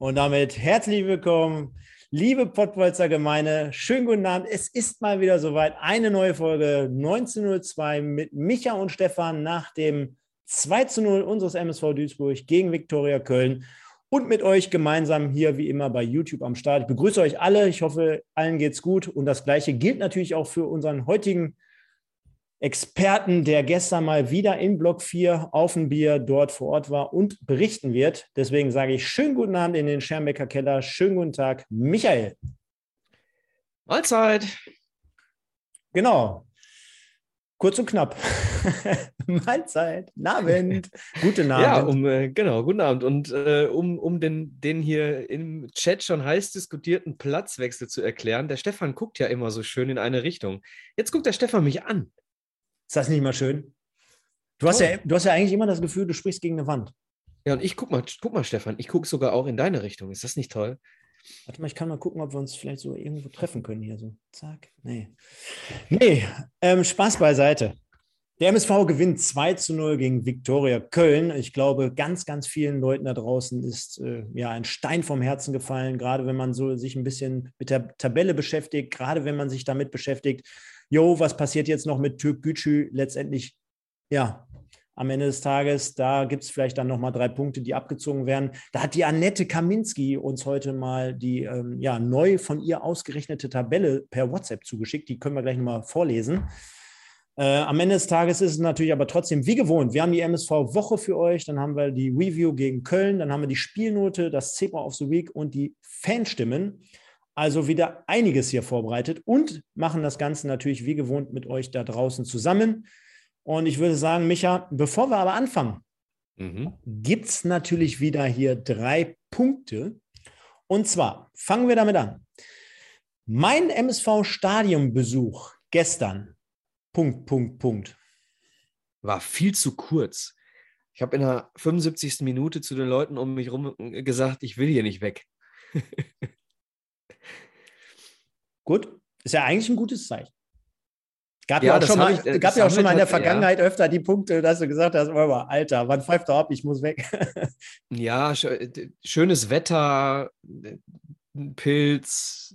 Und damit herzlich willkommen, liebe Pottbolzer Gemeinde. Schönen guten Abend. Es ist mal wieder soweit. Eine neue Folge 1902 mit Micha und Stefan nach dem 2 zu 0 unseres MSV Duisburg gegen Viktoria Köln. Und mit euch gemeinsam hier wie immer bei YouTube am Start. Ich begrüße euch alle. Ich hoffe, allen geht's gut. Und das Gleiche gilt natürlich auch für unseren heutigen Experten, der gestern mal wieder in Block 4 auf dem Bier dort vor Ort war und berichten wird. Deswegen sage ich schönen guten Abend in den Schermbecker Keller. Schönen guten Tag, Michael. Mahlzeit. Genau. Kurz und knapp. Mahlzeit. Abend. Guten Abend. Ja, um, äh, genau, guten Abend. Und äh, um, um den, den hier im Chat schon heiß diskutierten Platzwechsel zu erklären, der Stefan guckt ja immer so schön in eine Richtung. Jetzt guckt der Stefan mich an. Ist das nicht mal schön? Du hast, ja, du hast ja eigentlich immer das Gefühl, du sprichst gegen eine Wand. Ja, und ich guck mal, guck mal, Stefan, ich gucke sogar auch in deine Richtung. Ist das nicht toll? Warte mal, ich kann mal gucken, ob wir uns vielleicht so irgendwo treffen können hier. So, zack. Nee. Nee, ähm, Spaß beiseite. Der MSV gewinnt 2 zu 0 gegen Viktoria Köln. Ich glaube, ganz, ganz vielen Leuten da draußen ist äh, ja ein Stein vom Herzen gefallen, gerade wenn man so sich ein bisschen mit der Tabelle beschäftigt, gerade wenn man sich damit beschäftigt, jo, was passiert jetzt noch mit Türk Gücü? Letztendlich, ja, am Ende des Tages, da gibt es vielleicht dann nochmal drei Punkte, die abgezogen werden. Da hat die Annette Kaminski uns heute mal die ähm, ja, neu von ihr ausgerechnete Tabelle per WhatsApp zugeschickt. Die können wir gleich nochmal vorlesen. Äh, am Ende des Tages ist es natürlich aber trotzdem wie gewohnt. Wir haben die MSV-Woche für euch, dann haben wir die Review gegen Köln, dann haben wir die Spielnote, das Zebra of the Week und die Fanstimmen also wieder einiges hier vorbereitet und machen das Ganze natürlich wie gewohnt mit euch da draußen zusammen. Und ich würde sagen, Micha, bevor wir aber anfangen, mhm. gibt es natürlich wieder hier drei Punkte. Und zwar fangen wir damit an. Mein MSV-Stadionbesuch gestern, Punkt, Punkt, Punkt. War viel zu kurz. Ich habe in der 75. Minute zu den Leuten um mich herum gesagt, ich will hier nicht weg. Gut, ist ja eigentlich ein gutes Zeichen. Gab ja, ja auch schon mal, ich, äh, gab ja auch schon mal in der Vergangenheit ja. öfter die Punkte, dass du gesagt hast, oh, Alter, wann pfeift er ab, ich muss weg. ja, schönes Wetter, Pilz,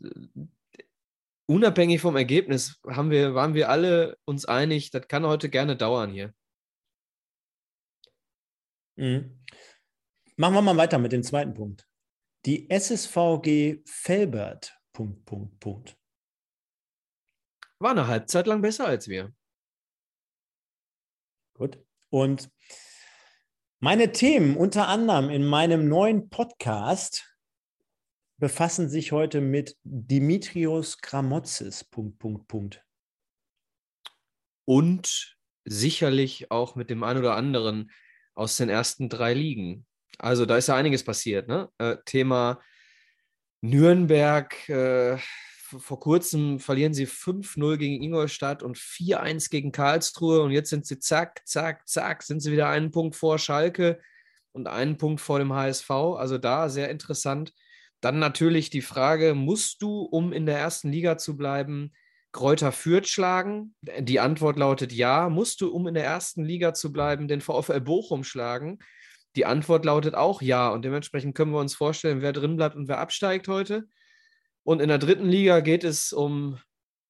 unabhängig vom Ergebnis haben wir, waren wir alle uns einig, das kann heute gerne dauern hier. Mhm. Machen wir mal weiter mit dem zweiten Punkt. Die SSVG Felbert Punkt, Punkt, Punkt. War eine Halbzeit lang besser als wir. Gut. Und meine Themen unter anderem in meinem neuen Podcast befassen sich heute mit Dimitrios Gramotzes. Punkt, Punkt, Punkt. Und sicherlich auch mit dem einen oder anderen aus den ersten drei Ligen. Also da ist ja einiges passiert. Ne? Äh, Thema Nürnberg, äh, vor kurzem verlieren sie 5-0 gegen Ingolstadt und 4-1 gegen Karlsruhe und jetzt sind sie zack, zack, zack, sind sie wieder einen Punkt vor Schalke und einen Punkt vor dem HSV. Also da sehr interessant. Dann natürlich die Frage, musst du, um in der ersten Liga zu bleiben, Kräuter Fürth schlagen? Die Antwort lautet ja. Musst du, um in der ersten Liga zu bleiben, den VfL Bochum schlagen? Die Antwort lautet auch ja. Und dementsprechend können wir uns vorstellen, wer drin bleibt und wer absteigt heute. Und in der dritten Liga geht es um.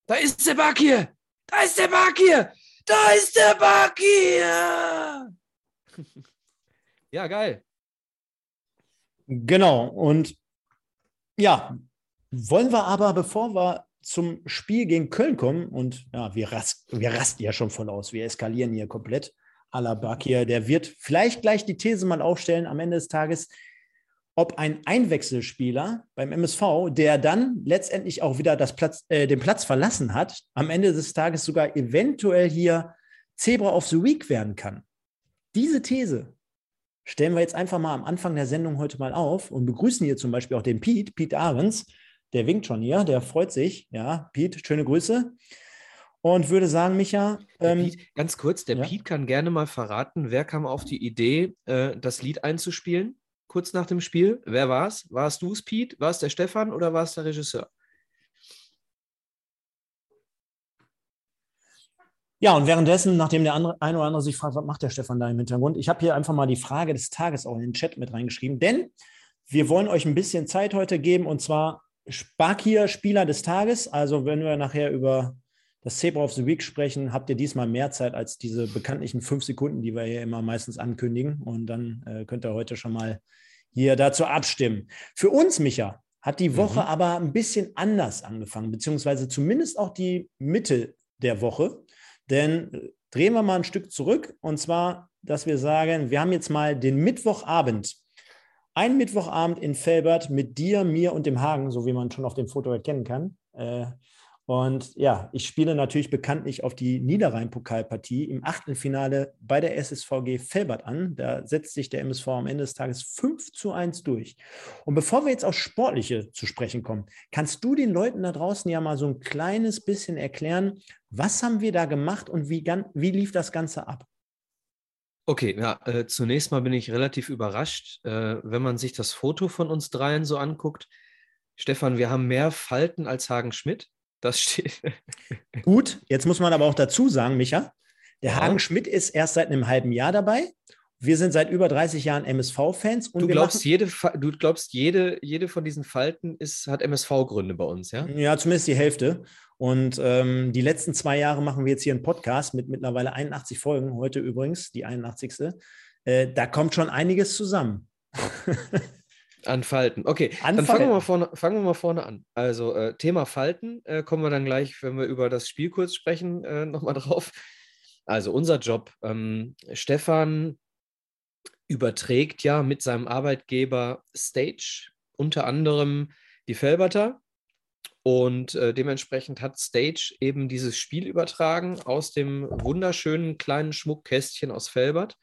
Da ist der Bakir! Da ist der Bakir! Da ist der Bakir! ja, geil. Genau. Und ja, wollen wir aber, bevor wir zum Spiel gegen Köln kommen, und ja, wir, rast, wir rasten ja schon voll aus, wir eskalieren hier komplett. Alabakir, der wird vielleicht gleich die These mal aufstellen am Ende des Tages, ob ein Einwechselspieler beim MSV, der dann letztendlich auch wieder das Platz, äh, den Platz verlassen hat, am Ende des Tages sogar eventuell hier Zebra of the Week werden kann. Diese These stellen wir jetzt einfach mal am Anfang der Sendung heute mal auf und begrüßen hier zum Beispiel auch den Pete, Pete Ahrens. Der winkt schon hier, der freut sich. Ja, Pete, schöne Grüße. Und würde sagen, Micha. Ähm, Pete, ganz kurz, der ja? Pete kann gerne mal verraten, wer kam auf die Idee, äh, das Lied einzuspielen, kurz nach dem Spiel. Wer war es? Warst du es, Pete? War es der Stefan oder war es der Regisseur? Ja, und währenddessen, nachdem der andere, ein oder andere sich fragt, was macht der Stefan da im Hintergrund, ich habe hier einfach mal die Frage des Tages auch in den Chat mit reingeschrieben, denn wir wollen euch ein bisschen Zeit heute geben und zwar Sparkier Spieler des Tages. Also, wenn wir nachher über das Zebra of the Week sprechen, habt ihr diesmal mehr Zeit als diese bekanntlichen fünf Sekunden, die wir hier immer meistens ankündigen. Und dann äh, könnt ihr heute schon mal hier dazu abstimmen. Für uns, Micha, hat die Woche mhm. aber ein bisschen anders angefangen, beziehungsweise zumindest auch die Mitte der Woche. Denn äh, drehen wir mal ein Stück zurück und zwar, dass wir sagen, wir haben jetzt mal den Mittwochabend. Ein Mittwochabend in Felbert mit dir, mir und dem Hagen, so wie man schon auf dem Foto erkennen kann. Äh, und ja, ich spiele natürlich bekanntlich auf die Niederrhein-Pokalpartie im Achtelfinale bei der SSVG Felbert an. Da setzt sich der MSV am Ende des Tages 5 zu 1 durch. Und bevor wir jetzt auf Sportliche zu sprechen kommen, kannst du den Leuten da draußen ja mal so ein kleines bisschen erklären, was haben wir da gemacht und wie, wie lief das Ganze ab? Okay, ja, äh, zunächst mal bin ich relativ überrascht, äh, wenn man sich das Foto von uns dreien so anguckt. Stefan, wir haben mehr Falten als Hagen Schmidt. Das steht. Gut, jetzt muss man aber auch dazu sagen, Micha, der ja. Hagen Schmidt ist erst seit einem halben Jahr dabei. Wir sind seit über 30 Jahren MSV-Fans. Du glaubst, jede, du glaubst jede, jede von diesen Falten ist, hat MSV-Gründe bei uns, ja? Ja, zumindest die Hälfte. Und ähm, die letzten zwei Jahre machen wir jetzt hier einen Podcast mit mittlerweile 81 Folgen, heute übrigens die 81. Äh, da kommt schon einiges zusammen. An Falten. Okay, an dann. Fangen, wir mal vorne, fangen wir mal vorne an. Also äh, Thema Falten äh, kommen wir dann gleich, wenn wir über das Spiel kurz sprechen, äh, nochmal drauf. Also unser Job. Ähm, Stefan überträgt ja mit seinem Arbeitgeber Stage unter anderem die Felberter. Und äh, dementsprechend hat Stage eben dieses Spiel übertragen aus dem wunderschönen kleinen Schmuckkästchen aus Felbert.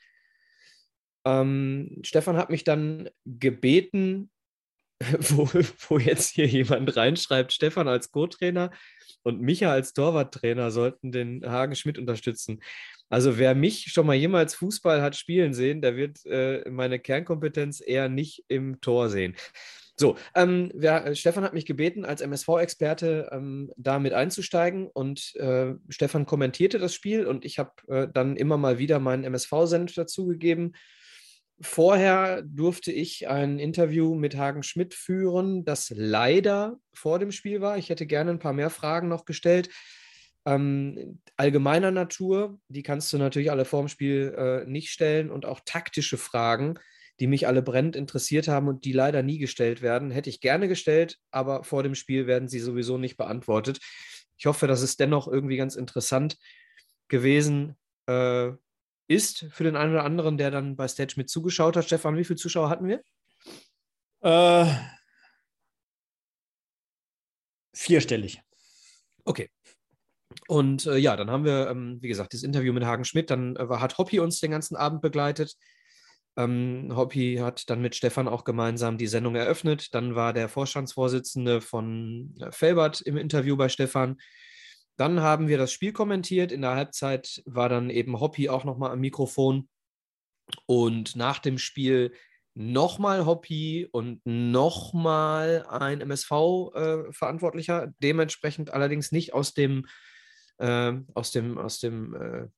Ähm, Stefan hat mich dann gebeten, wo, wo jetzt hier jemand reinschreibt, Stefan als Co-Trainer und Micha als Torwarttrainer sollten den Hagen Schmidt unterstützen. Also wer mich schon mal jemals Fußball hat spielen sehen, der wird äh, meine Kernkompetenz eher nicht im Tor sehen. So, ähm, wer, Stefan hat mich gebeten, als MSV-Experte ähm, da mit einzusteigen und äh, Stefan kommentierte das Spiel und ich habe äh, dann immer mal wieder meinen MSV-Senf dazugegeben Vorher durfte ich ein Interview mit Hagen Schmidt führen, das leider vor dem Spiel war. Ich hätte gerne ein paar mehr Fragen noch gestellt. Ähm, allgemeiner Natur, die kannst du natürlich alle vor dem Spiel äh, nicht stellen und auch taktische Fragen, die mich alle brennend interessiert haben und die leider nie gestellt werden, hätte ich gerne gestellt, aber vor dem Spiel werden sie sowieso nicht beantwortet. Ich hoffe, das ist dennoch irgendwie ganz interessant gewesen, äh, ist für den einen oder anderen, der dann bei Stage mit zugeschaut hat. Stefan, wie viele Zuschauer hatten wir? Äh, vierstellig. Okay. Und äh, ja, dann haben wir, ähm, wie gesagt, das Interview mit Hagen Schmidt. Dann äh, hat Hoppy uns den ganzen Abend begleitet. Ähm, Hoppy hat dann mit Stefan auch gemeinsam die Sendung eröffnet. Dann war der Vorstandsvorsitzende von äh, Felbert im Interview bei Stefan. Dann haben wir das Spiel kommentiert. In der Halbzeit war dann eben Hoppy auch nochmal am Mikrofon. Und nach dem Spiel nochmal Hoppy und nochmal ein MSV-Verantwortlicher, äh, dementsprechend allerdings nicht aus dem, äh, aus dem, aus dem äh,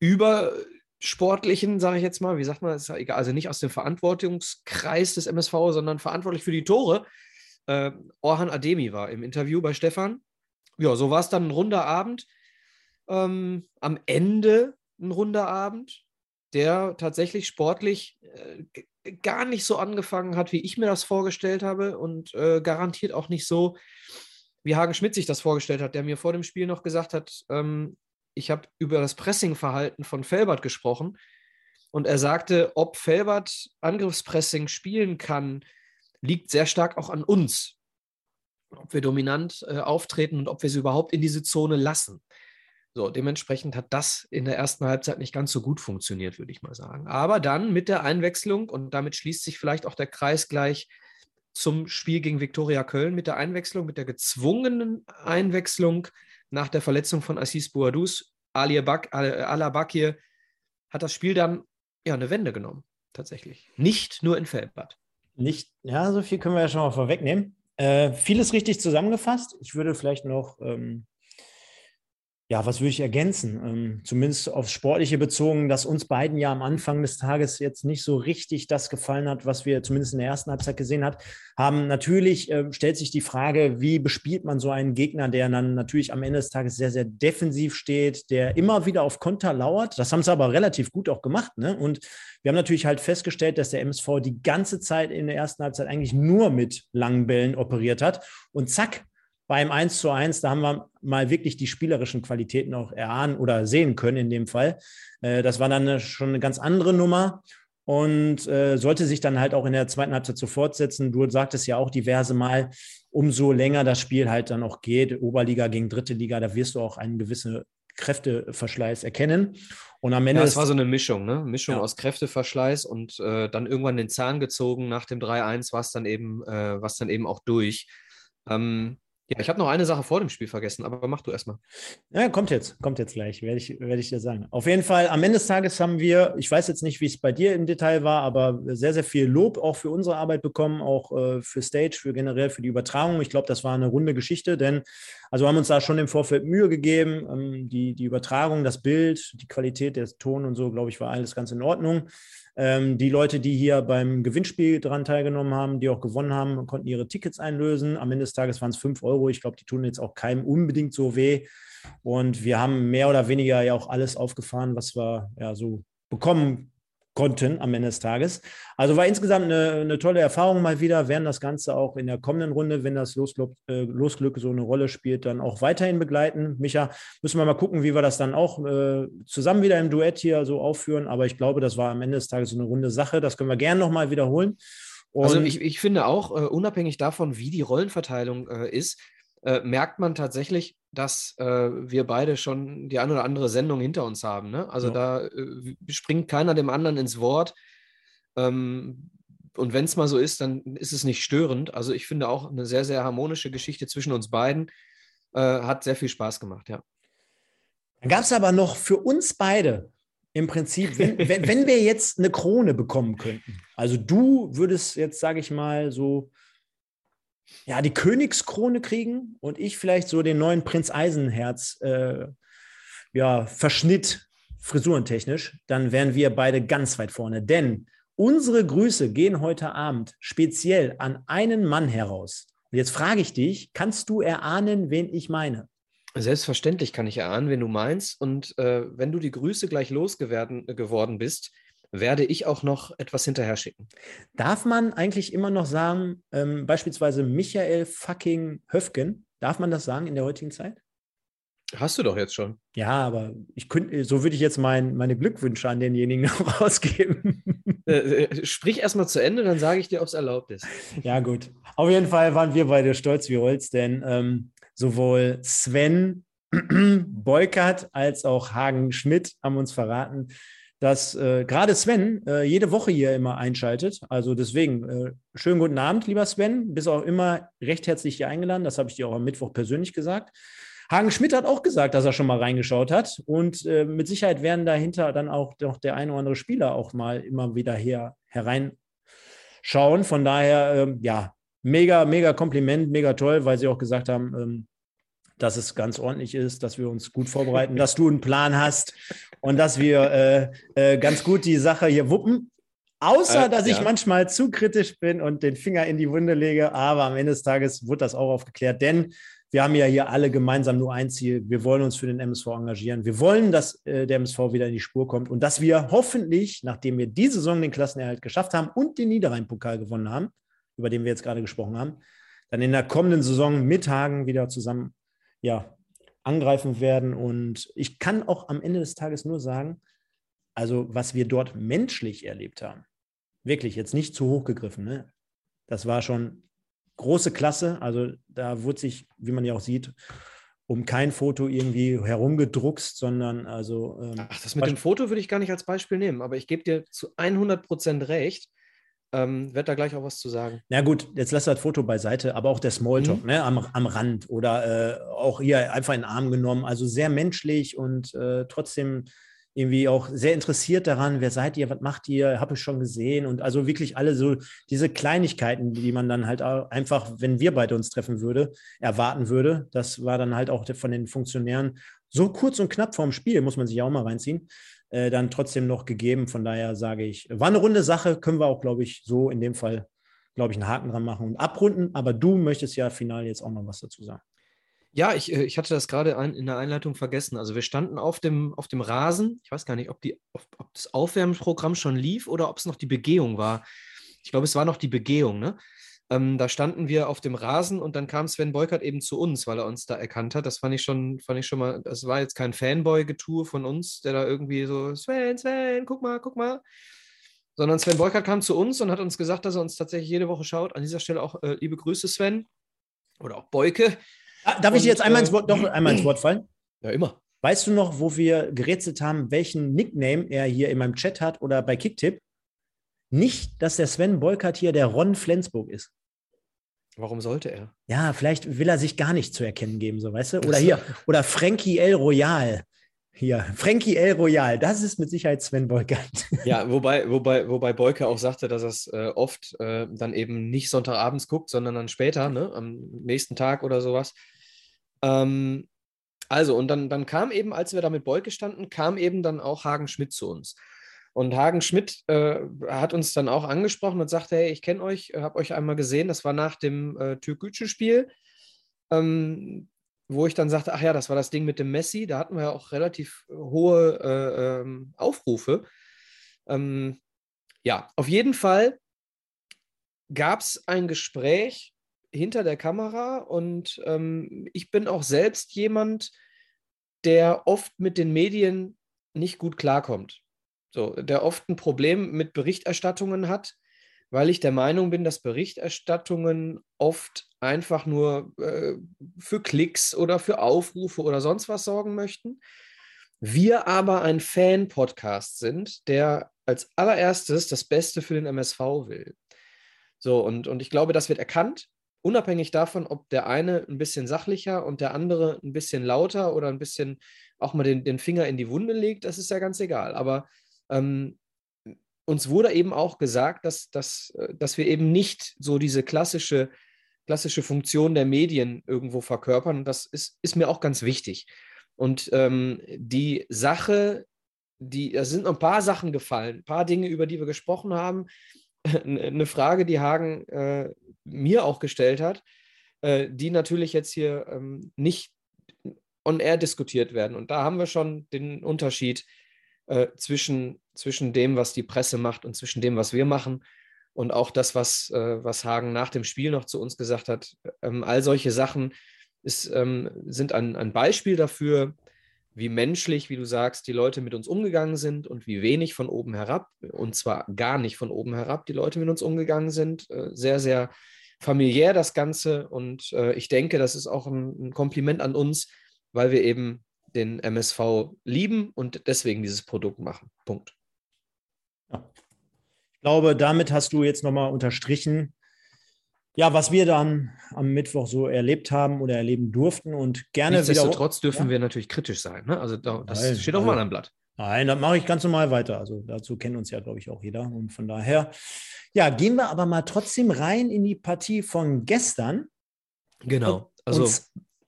übersportlichen, sage ich jetzt mal, wie sagt man, ist ja egal, also nicht aus dem Verantwortungskreis des MSV, sondern verantwortlich für die Tore. Äh, Orhan Ademi war im Interview bei Stefan ja, so war es dann ein runder Abend. Ähm, am Ende ein runder Abend, der tatsächlich sportlich äh, gar nicht so angefangen hat, wie ich mir das vorgestellt habe und äh, garantiert auch nicht so, wie Hagen Schmidt sich das vorgestellt hat, der mir vor dem Spiel noch gesagt hat, ähm, ich habe über das Pressingverhalten von Felbert gesprochen und er sagte, ob Felbert Angriffspressing spielen kann, liegt sehr stark auch an uns ob wir dominant äh, auftreten und ob wir sie überhaupt in diese Zone lassen. So, dementsprechend hat das in der ersten Halbzeit nicht ganz so gut funktioniert, würde ich mal sagen. Aber dann mit der Einwechslung, und damit schließt sich vielleicht auch der Kreis gleich zum Spiel gegen Viktoria Köln, mit der Einwechslung, mit der gezwungenen Einwechslung nach der Verletzung von Assis Bouadous, Ali Alabakir, hat das Spiel dann ja eine Wende genommen, tatsächlich. Nicht nur in Feldbad. Nicht, ja, so viel können wir ja schon mal vorwegnehmen. Äh, vieles richtig zusammengefasst. Ich würde vielleicht noch ähm, ja, was würde ich ergänzen? Ähm, zumindest aufs Sportliche bezogen, dass uns beiden ja am Anfang des Tages jetzt nicht so richtig das gefallen hat, was wir zumindest in der ersten Halbzeit gesehen hat, haben. Natürlich äh, stellt sich die Frage, wie bespielt man so einen Gegner, der dann natürlich am Ende des Tages sehr, sehr defensiv steht, der immer wieder auf Konter lauert. Das haben sie aber relativ gut auch gemacht. Ne? Und wir haben natürlich halt festgestellt, dass der MSV die ganze Zeit in der ersten Halbzeit eigentlich nur mit langen Bällen operiert hat. Und zack, beim 1 zu 1, da haben wir mal wirklich die spielerischen Qualitäten auch erahnen oder sehen können in dem Fall. Äh, das war dann schon eine ganz andere Nummer und äh, sollte sich dann halt auch in der zweiten Halbzeit so fortsetzen. Du sagtest ja auch diverse Mal, umso länger das Spiel halt dann auch geht, Oberliga gegen dritte Liga, da wirst du auch einen gewissen Kräfteverschleiß erkennen. Und am Ende. Ja, es war so eine Mischung, ne? Mischung ja. aus Kräfteverschleiß und äh, dann irgendwann den Zahn gezogen. Nach dem 3-1 war es dann eben, äh, was dann eben auch durch. Ähm, ja, ich habe noch eine Sache vor dem Spiel vergessen, aber mach du erstmal. Ja, kommt jetzt, kommt jetzt gleich, werde ich, werd ich dir sagen. Auf jeden Fall, am Ende des Tages haben wir, ich weiß jetzt nicht, wie es bei dir im Detail war, aber sehr, sehr viel Lob auch für unsere Arbeit bekommen, auch äh, für Stage, für generell für die Übertragung. Ich glaube, das war eine runde Geschichte, denn also haben uns da schon im Vorfeld Mühe gegeben. Ähm, die, die Übertragung, das Bild, die Qualität, der Ton und so, glaube ich, war alles ganz in Ordnung. Ähm, die Leute, die hier beim Gewinnspiel daran teilgenommen haben, die auch gewonnen haben, konnten ihre Tickets einlösen. Am Ende des Tages waren es 5 Euro. Ich glaube, die tun jetzt auch keinem unbedingt so weh. Und wir haben mehr oder weniger ja auch alles aufgefahren, was wir ja so bekommen konnten am Ende des Tages. Also war insgesamt eine, eine, tolle Erfahrung mal wieder. Werden das Ganze auch in der kommenden Runde, wenn das Losglück, äh, Losglück so eine Rolle spielt, dann auch weiterhin begleiten. Micha, müssen wir mal gucken, wie wir das dann auch äh, zusammen wieder im Duett hier so aufführen. Aber ich glaube, das war am Ende des Tages so eine runde Sache. Das können wir gerne nochmal wiederholen. Und also ich, ich finde auch, uh, unabhängig davon, wie die Rollenverteilung uh, ist, uh, merkt man tatsächlich, dass wir beide schon die eine oder andere Sendung hinter uns haben. Ne? Also ja. da springt keiner dem anderen ins Wort. Ähm, und wenn es mal so ist, dann ist es nicht störend. Also ich finde auch eine sehr, sehr harmonische Geschichte zwischen uns beiden. hat sehr viel Spaß gemacht, ja. Dann gab es aber noch für uns beide im Prinzip, wenn, wenn, wenn, wir jetzt eine Krone bekommen könnten, also du würdest jetzt, sage ich mal, so ja, die Königskrone kriegen und ich vielleicht so den neuen Prinz Eisenherz äh, ja, Verschnitt frisurentechnisch, dann wären wir beide ganz weit vorne. Denn unsere Grüße gehen heute Abend speziell an einen Mann heraus. Und jetzt frage ich dich, kannst du erahnen, wen ich meine? Selbstverständlich kann ich erahnen, wen du meinst. Und äh, wenn du die Grüße gleich losgeworden bist, werde ich auch noch etwas hinterher schicken. Darf man eigentlich immer noch sagen, ähm, beispielsweise Michael fucking Höfgen, darf man das sagen in der heutigen Zeit? Hast du doch jetzt schon. Ja, aber ich könnte, so würde ich jetzt mein, meine Glückwünsche an denjenigen noch rausgeben. Äh, äh, sprich erstmal zu Ende, dann sage ich dir, ob es erlaubt ist. Ja, gut. Auf jeden Fall waren wir beide stolz wie Holz, denn ähm, sowohl Sven Beukert als auch Hagen Schmidt haben uns verraten, dass äh, gerade Sven äh, jede Woche hier immer einschaltet. Also deswegen, äh, schönen guten Abend, lieber Sven. Bist auch immer recht herzlich hier eingeladen. Das habe ich dir auch am Mittwoch persönlich gesagt. Hagen Schmidt hat auch gesagt, dass er schon mal reingeschaut hat. Und äh, mit Sicherheit werden dahinter dann auch noch der eine oder andere Spieler auch mal immer wieder hier hereinschauen. Von daher, ähm, ja, mega, mega Kompliment, mega toll, weil sie auch gesagt haben, ähm, dass es ganz ordentlich ist, dass wir uns gut vorbereiten, dass du einen Plan hast und dass wir äh, äh, ganz gut die Sache hier wuppen. Außer, äh, dass ich manchmal zu kritisch bin und den Finger in die Wunde lege. Aber am Ende des Tages wird das auch aufgeklärt, denn wir haben ja hier alle gemeinsam nur ein Ziel. Wir wollen uns für den MSV engagieren. Wir wollen, dass äh, der MSV wieder in die Spur kommt und dass wir hoffentlich, nachdem wir diese Saison den Klassenerhalt geschafft haben und den Niederrhein-Pokal gewonnen haben, über den wir jetzt gerade gesprochen haben, dann in der kommenden Saison mit Hagen wieder zusammen ja, angreifen werden. Und ich kann auch am Ende des Tages nur sagen, also was wir dort menschlich erlebt haben, wirklich jetzt nicht zu hoch gegriffen, ne? das war schon große Klasse. Also da wurde sich, wie man ja auch sieht, um kein Foto irgendwie herumgedruckst, sondern also. Ähm, Ach, das mit dem Foto würde ich gar nicht als Beispiel nehmen, aber ich gebe dir zu 100 Prozent recht. Ähm, Werd da gleich auch was zu sagen. Na gut, jetzt lass das Foto beiseite, aber auch der Smalltalk mhm. ne, am, am Rand oder äh, auch hier einfach in den Arm genommen. Also sehr menschlich und äh, trotzdem irgendwie auch sehr interessiert daran, wer seid ihr, was macht ihr, habe ich schon gesehen und also wirklich alle so diese Kleinigkeiten, die man dann halt einfach, wenn wir beide uns treffen würde, erwarten würde. Das war dann halt auch von den Funktionären so kurz und knapp vorm Spiel, muss man sich auch mal reinziehen, äh, dann trotzdem noch gegeben. Von daher sage ich, war eine runde Sache, können wir auch, glaube ich, so in dem Fall, glaube ich, einen Haken dran machen und abrunden. Aber du möchtest ja final jetzt auch noch was dazu sagen. Ja, ich, äh, ich hatte das gerade in der Einleitung vergessen. Also wir standen auf dem, auf dem Rasen. Ich weiß gar nicht, ob, die, ob, ob das Aufwärmprogramm schon lief oder ob es noch die Begehung war. Ich glaube, es war noch die Begehung, ne? Ähm, da standen wir auf dem Rasen und dann kam Sven Beukert eben zu uns, weil er uns da erkannt hat. Das fand ich schon, fand ich schon mal, das war jetzt kein Fanboy-Getue von uns, der da irgendwie so, Sven, Sven, guck mal, guck mal. Sondern Sven Beukert kam zu uns und hat uns gesagt, dass er uns tatsächlich jede Woche schaut. An dieser Stelle auch äh, liebe Grüße, Sven. Oder auch Beuke. Ah, darf und, ich jetzt einmal ins, Wort, doch einmal ins Wort fallen? Ja, immer. Weißt du noch, wo wir gerätselt haben, welchen Nickname er hier in meinem Chat hat oder bei Kicktip? Nicht, dass der Sven Bolkert hier der Ron Flensburg ist. Warum sollte er? Ja, vielleicht will er sich gar nicht zu erkennen geben, so weißt du? Oder hier, oder Frankie El Royal. Hier, Frankie El Royal, das ist mit Sicherheit Sven Beukert. Ja, wobei, wobei, wobei Beuke auch sagte, dass er es äh, oft äh, dann eben nicht Sonntagabends guckt, sondern dann später, ne, am nächsten Tag oder sowas. Ähm, also, und dann, dann kam eben, als wir da mit Beuke standen, kam eben dann auch Hagen Schmidt zu uns. Und Hagen Schmidt äh, hat uns dann auch angesprochen und sagte, hey, ich kenne euch, habe euch einmal gesehen, das war nach dem äh, Türkgücü-Spiel, ähm, wo ich dann sagte, ach ja, das war das Ding mit dem Messi, da hatten wir ja auch relativ hohe äh, ähm, Aufrufe. Ähm, ja, auf jeden Fall gab es ein Gespräch hinter der Kamera und ähm, ich bin auch selbst jemand, der oft mit den Medien nicht gut klarkommt. So, der oft ein Problem mit Berichterstattungen hat, weil ich der Meinung bin, dass Berichterstattungen oft einfach nur äh, für Klicks oder für Aufrufe oder sonst was sorgen möchten. Wir aber ein Fan-Podcast sind, der als allererstes das Beste für den MSV will. So, und, und ich glaube, das wird erkannt unabhängig davon, ob der eine ein bisschen sachlicher und der andere ein bisschen lauter oder ein bisschen auch mal den, den Finger in die Wunde legt, das ist ja ganz egal. Aber ähm, uns wurde eben auch gesagt, dass, dass, äh, dass wir eben nicht so diese klassische, klassische Funktion der Medien irgendwo verkörpern. Und das ist, ist mir auch ganz wichtig. Und ähm, die Sache, die, da sind ein paar Sachen gefallen, ein paar Dinge, über die wir gesprochen haben, eine Frage, die Hagen äh, mir auch gestellt hat, äh, die natürlich jetzt hier ähm, nicht on air diskutiert werden. Und da haben wir schon den Unterschied äh, zwischen, zwischen dem, was die Presse macht und zwischen dem, was wir machen. Und auch das, was, äh, was Hagen nach dem Spiel noch zu uns gesagt hat. Ähm, all solche Sachen ist, ähm, sind ein, ein Beispiel dafür, wie menschlich, wie du sagst, die Leute mit uns umgegangen sind und wie wenig von oben herab, und zwar gar nicht von oben herab, die Leute mit uns umgegangen sind. Äh, sehr, sehr familiär das Ganze und äh, ich denke, das ist auch ein, Kompliment an uns, weil wir eben den MSV lieben und deswegen dieses Produkt machen. Punkt. Ja. Ich glaube, damit hast du jetzt nochmal unterstrichen, ja, was wir dann am Mittwoch so erlebt haben oder erleben durften und gerne wieder. Nichtsdestotrotz dürfen ja? wir natürlich kritisch sein. Ne? Also da, das Nein, steht auf also, einem Blatt. Nein, das mache ich ganz normal weiter. Also dazu kennt uns ja, glaube ich, auch jeder. Und von daher, ja, gehen wir aber mal trotzdem rein in die Partie von gestern. Genau. Also,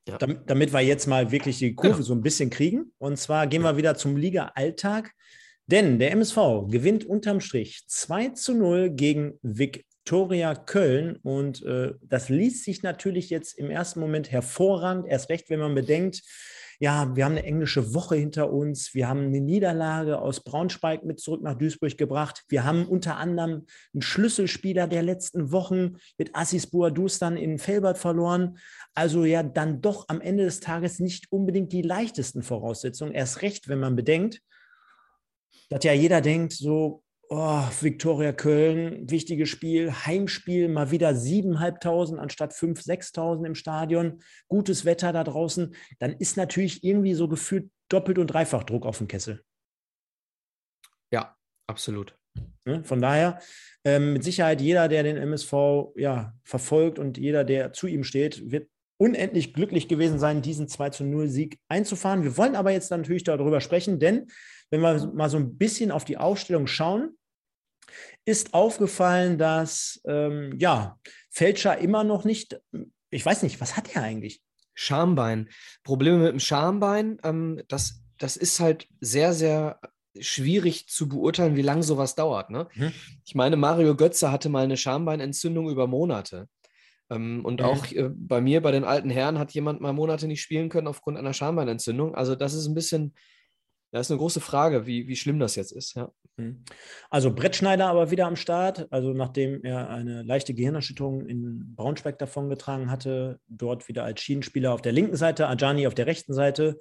ja. damit, damit, wir jetzt mal wirklich die Kurve genau. so ein bisschen kriegen. Und zwar gehen wir wieder zum Liga-Alltag. Denn der MSV gewinnt unterm Strich 2 zu 0 gegen Viktoria Köln. Und äh, das liest sich natürlich jetzt im ersten Moment hervorragend, erst recht, wenn man bedenkt, ja, wir haben eine englische Woche hinter uns, wir haben eine Niederlage aus Braunschweig mit zurück nach Duisburg gebracht, wir haben unter anderem einen Schlüsselspieler der letzten Wochen mit Assis Boadus dann in Felbert verloren. Also ja, dann doch am Ende des Tages nicht unbedingt die leichtesten Voraussetzungen, erst recht, wenn man bedenkt, dass ja jeder denkt, so, Oh, Viktoria Köln, wichtiges Spiel, Heimspiel, mal wieder 7.500 anstatt 5.000, 6.000 im Stadion, gutes Wetter da draußen, dann ist natürlich irgendwie so gefühlt doppelt und dreifach Druck auf dem Kessel. Ja, absolut. Ne, von daher, ähm, mit Sicherheit jeder, der den MSV ja, verfolgt und jeder, der zu ihm steht, wird unendlich glücklich gewesen sein, diesen 2 zu 0 Sieg einzufahren. Wir wollen aber jetzt natürlich darüber sprechen, denn wenn wir mal so ein bisschen auf die Aufstellung schauen, ist aufgefallen, dass ähm, ja, Fälscher immer noch nicht, ich weiß nicht, was hat er eigentlich? Schambein. Probleme mit dem Schambein, ähm, das, das ist halt sehr, sehr schwierig zu beurteilen, wie lange sowas dauert. Ne? Mhm. Ich meine, Mario Götze hatte mal eine Schambeinentzündung über Monate. Ähm, und mhm. auch äh, bei mir, bei den alten Herren, hat jemand mal Monate nicht spielen können aufgrund einer Schambeinentzündung. Also das ist ein bisschen, das ist eine große Frage, wie, wie schlimm das jetzt ist. Ja. Mhm. Also Brettschneider aber wieder am Start. Also nachdem er eine leichte Gehirnerschütterung in Braunschweig davongetragen hatte, dort wieder als Schienenspieler auf der linken Seite, Ajani auf der rechten Seite.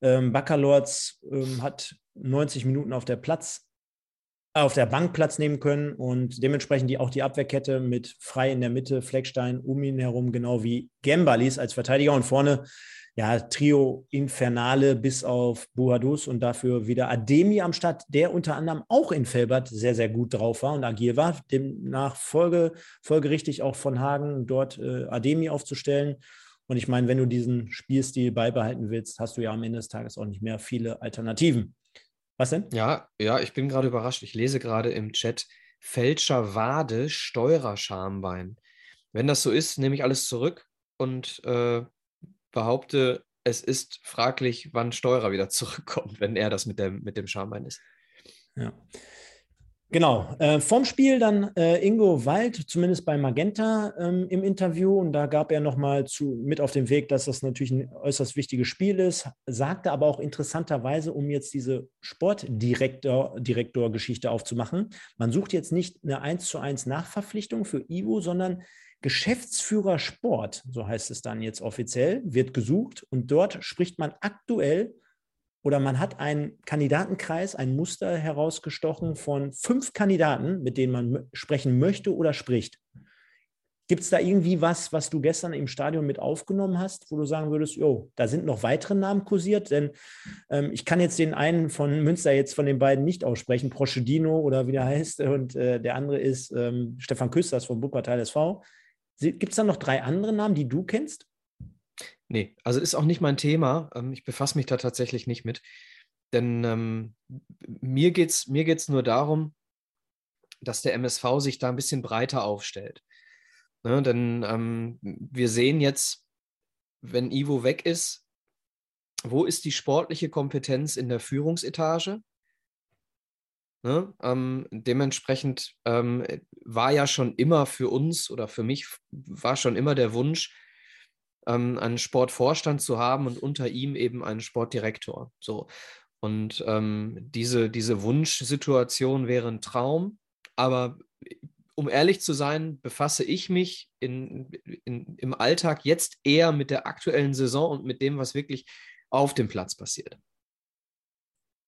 Ähm, Baccalords ähm, hat 90 Minuten auf der Platz, auf der Bank Platz nehmen können und dementsprechend die, auch die Abwehrkette mit frei in der Mitte, Fleckstein um ihn herum, genau wie Gembalis als Verteidiger und vorne ja, Trio Infernale bis auf Buhadus und dafür wieder Ademi am Start, der unter anderem auch in Felbert sehr, sehr gut drauf war und agil war. Demnach Folge, folgerichtig auch von Hagen dort äh, Ademi aufzustellen. Und ich meine, wenn du diesen Spielstil beibehalten willst, hast du ja am Ende des Tages auch nicht mehr viele Alternativen. Was denn? Ja, ja, ich bin gerade überrascht. Ich lese gerade im Chat Fälscher Wade, Steurer Schambein. Wenn das so ist, nehme ich alles zurück und äh, behaupte, es ist fraglich, wann Steurer wieder zurückkommt, wenn er das mit dem, mit dem Schambein ist. Ja. Genau. Äh, vom Spiel dann äh, Ingo Wald, zumindest bei Magenta ähm, im Interview. Und da gab er nochmal mit auf den Weg, dass das natürlich ein äußerst wichtiges Spiel ist. Sagte aber auch interessanterweise, um jetzt diese Sportdirektor-Geschichte aufzumachen, man sucht jetzt nicht eine 1 zu 1 Nachverpflichtung für Ivo, sondern Geschäftsführer Sport, so heißt es dann jetzt offiziell, wird gesucht und dort spricht man aktuell oder man hat einen Kandidatenkreis, ein Muster herausgestochen von fünf Kandidaten, mit denen man sprechen möchte oder spricht. Gibt es da irgendwie was, was du gestern im Stadion mit aufgenommen hast, wo du sagen würdest, jo, da sind noch weitere Namen kursiert? Denn ähm, ich kann jetzt den einen von Münster jetzt von den beiden nicht aussprechen, Proschedino oder wie der heißt, und äh, der andere ist ähm, Stefan Küsters vom Wuppertal SV. Gibt es da noch drei andere Namen, die du kennst? Nee, also ist auch nicht mein Thema. Ähm, ich befasse mich da tatsächlich nicht mit. Denn ähm, mir geht es mir geht's nur darum, dass der MSV sich da ein bisschen breiter aufstellt. Ne, denn ähm, wir sehen jetzt, wenn Ivo weg ist, wo ist die sportliche Kompetenz in der Führungsetage? Ne? Ähm, dementsprechend ähm, war ja schon immer für uns oder für mich war schon immer der Wunsch, ähm, einen Sportvorstand zu haben und unter ihm eben einen Sportdirektor. So. Und ähm, diese, diese Wunschsituation wäre ein Traum, aber um ehrlich zu sein, befasse ich mich in, in, im Alltag jetzt eher mit der aktuellen Saison und mit dem, was wirklich auf dem Platz passiert.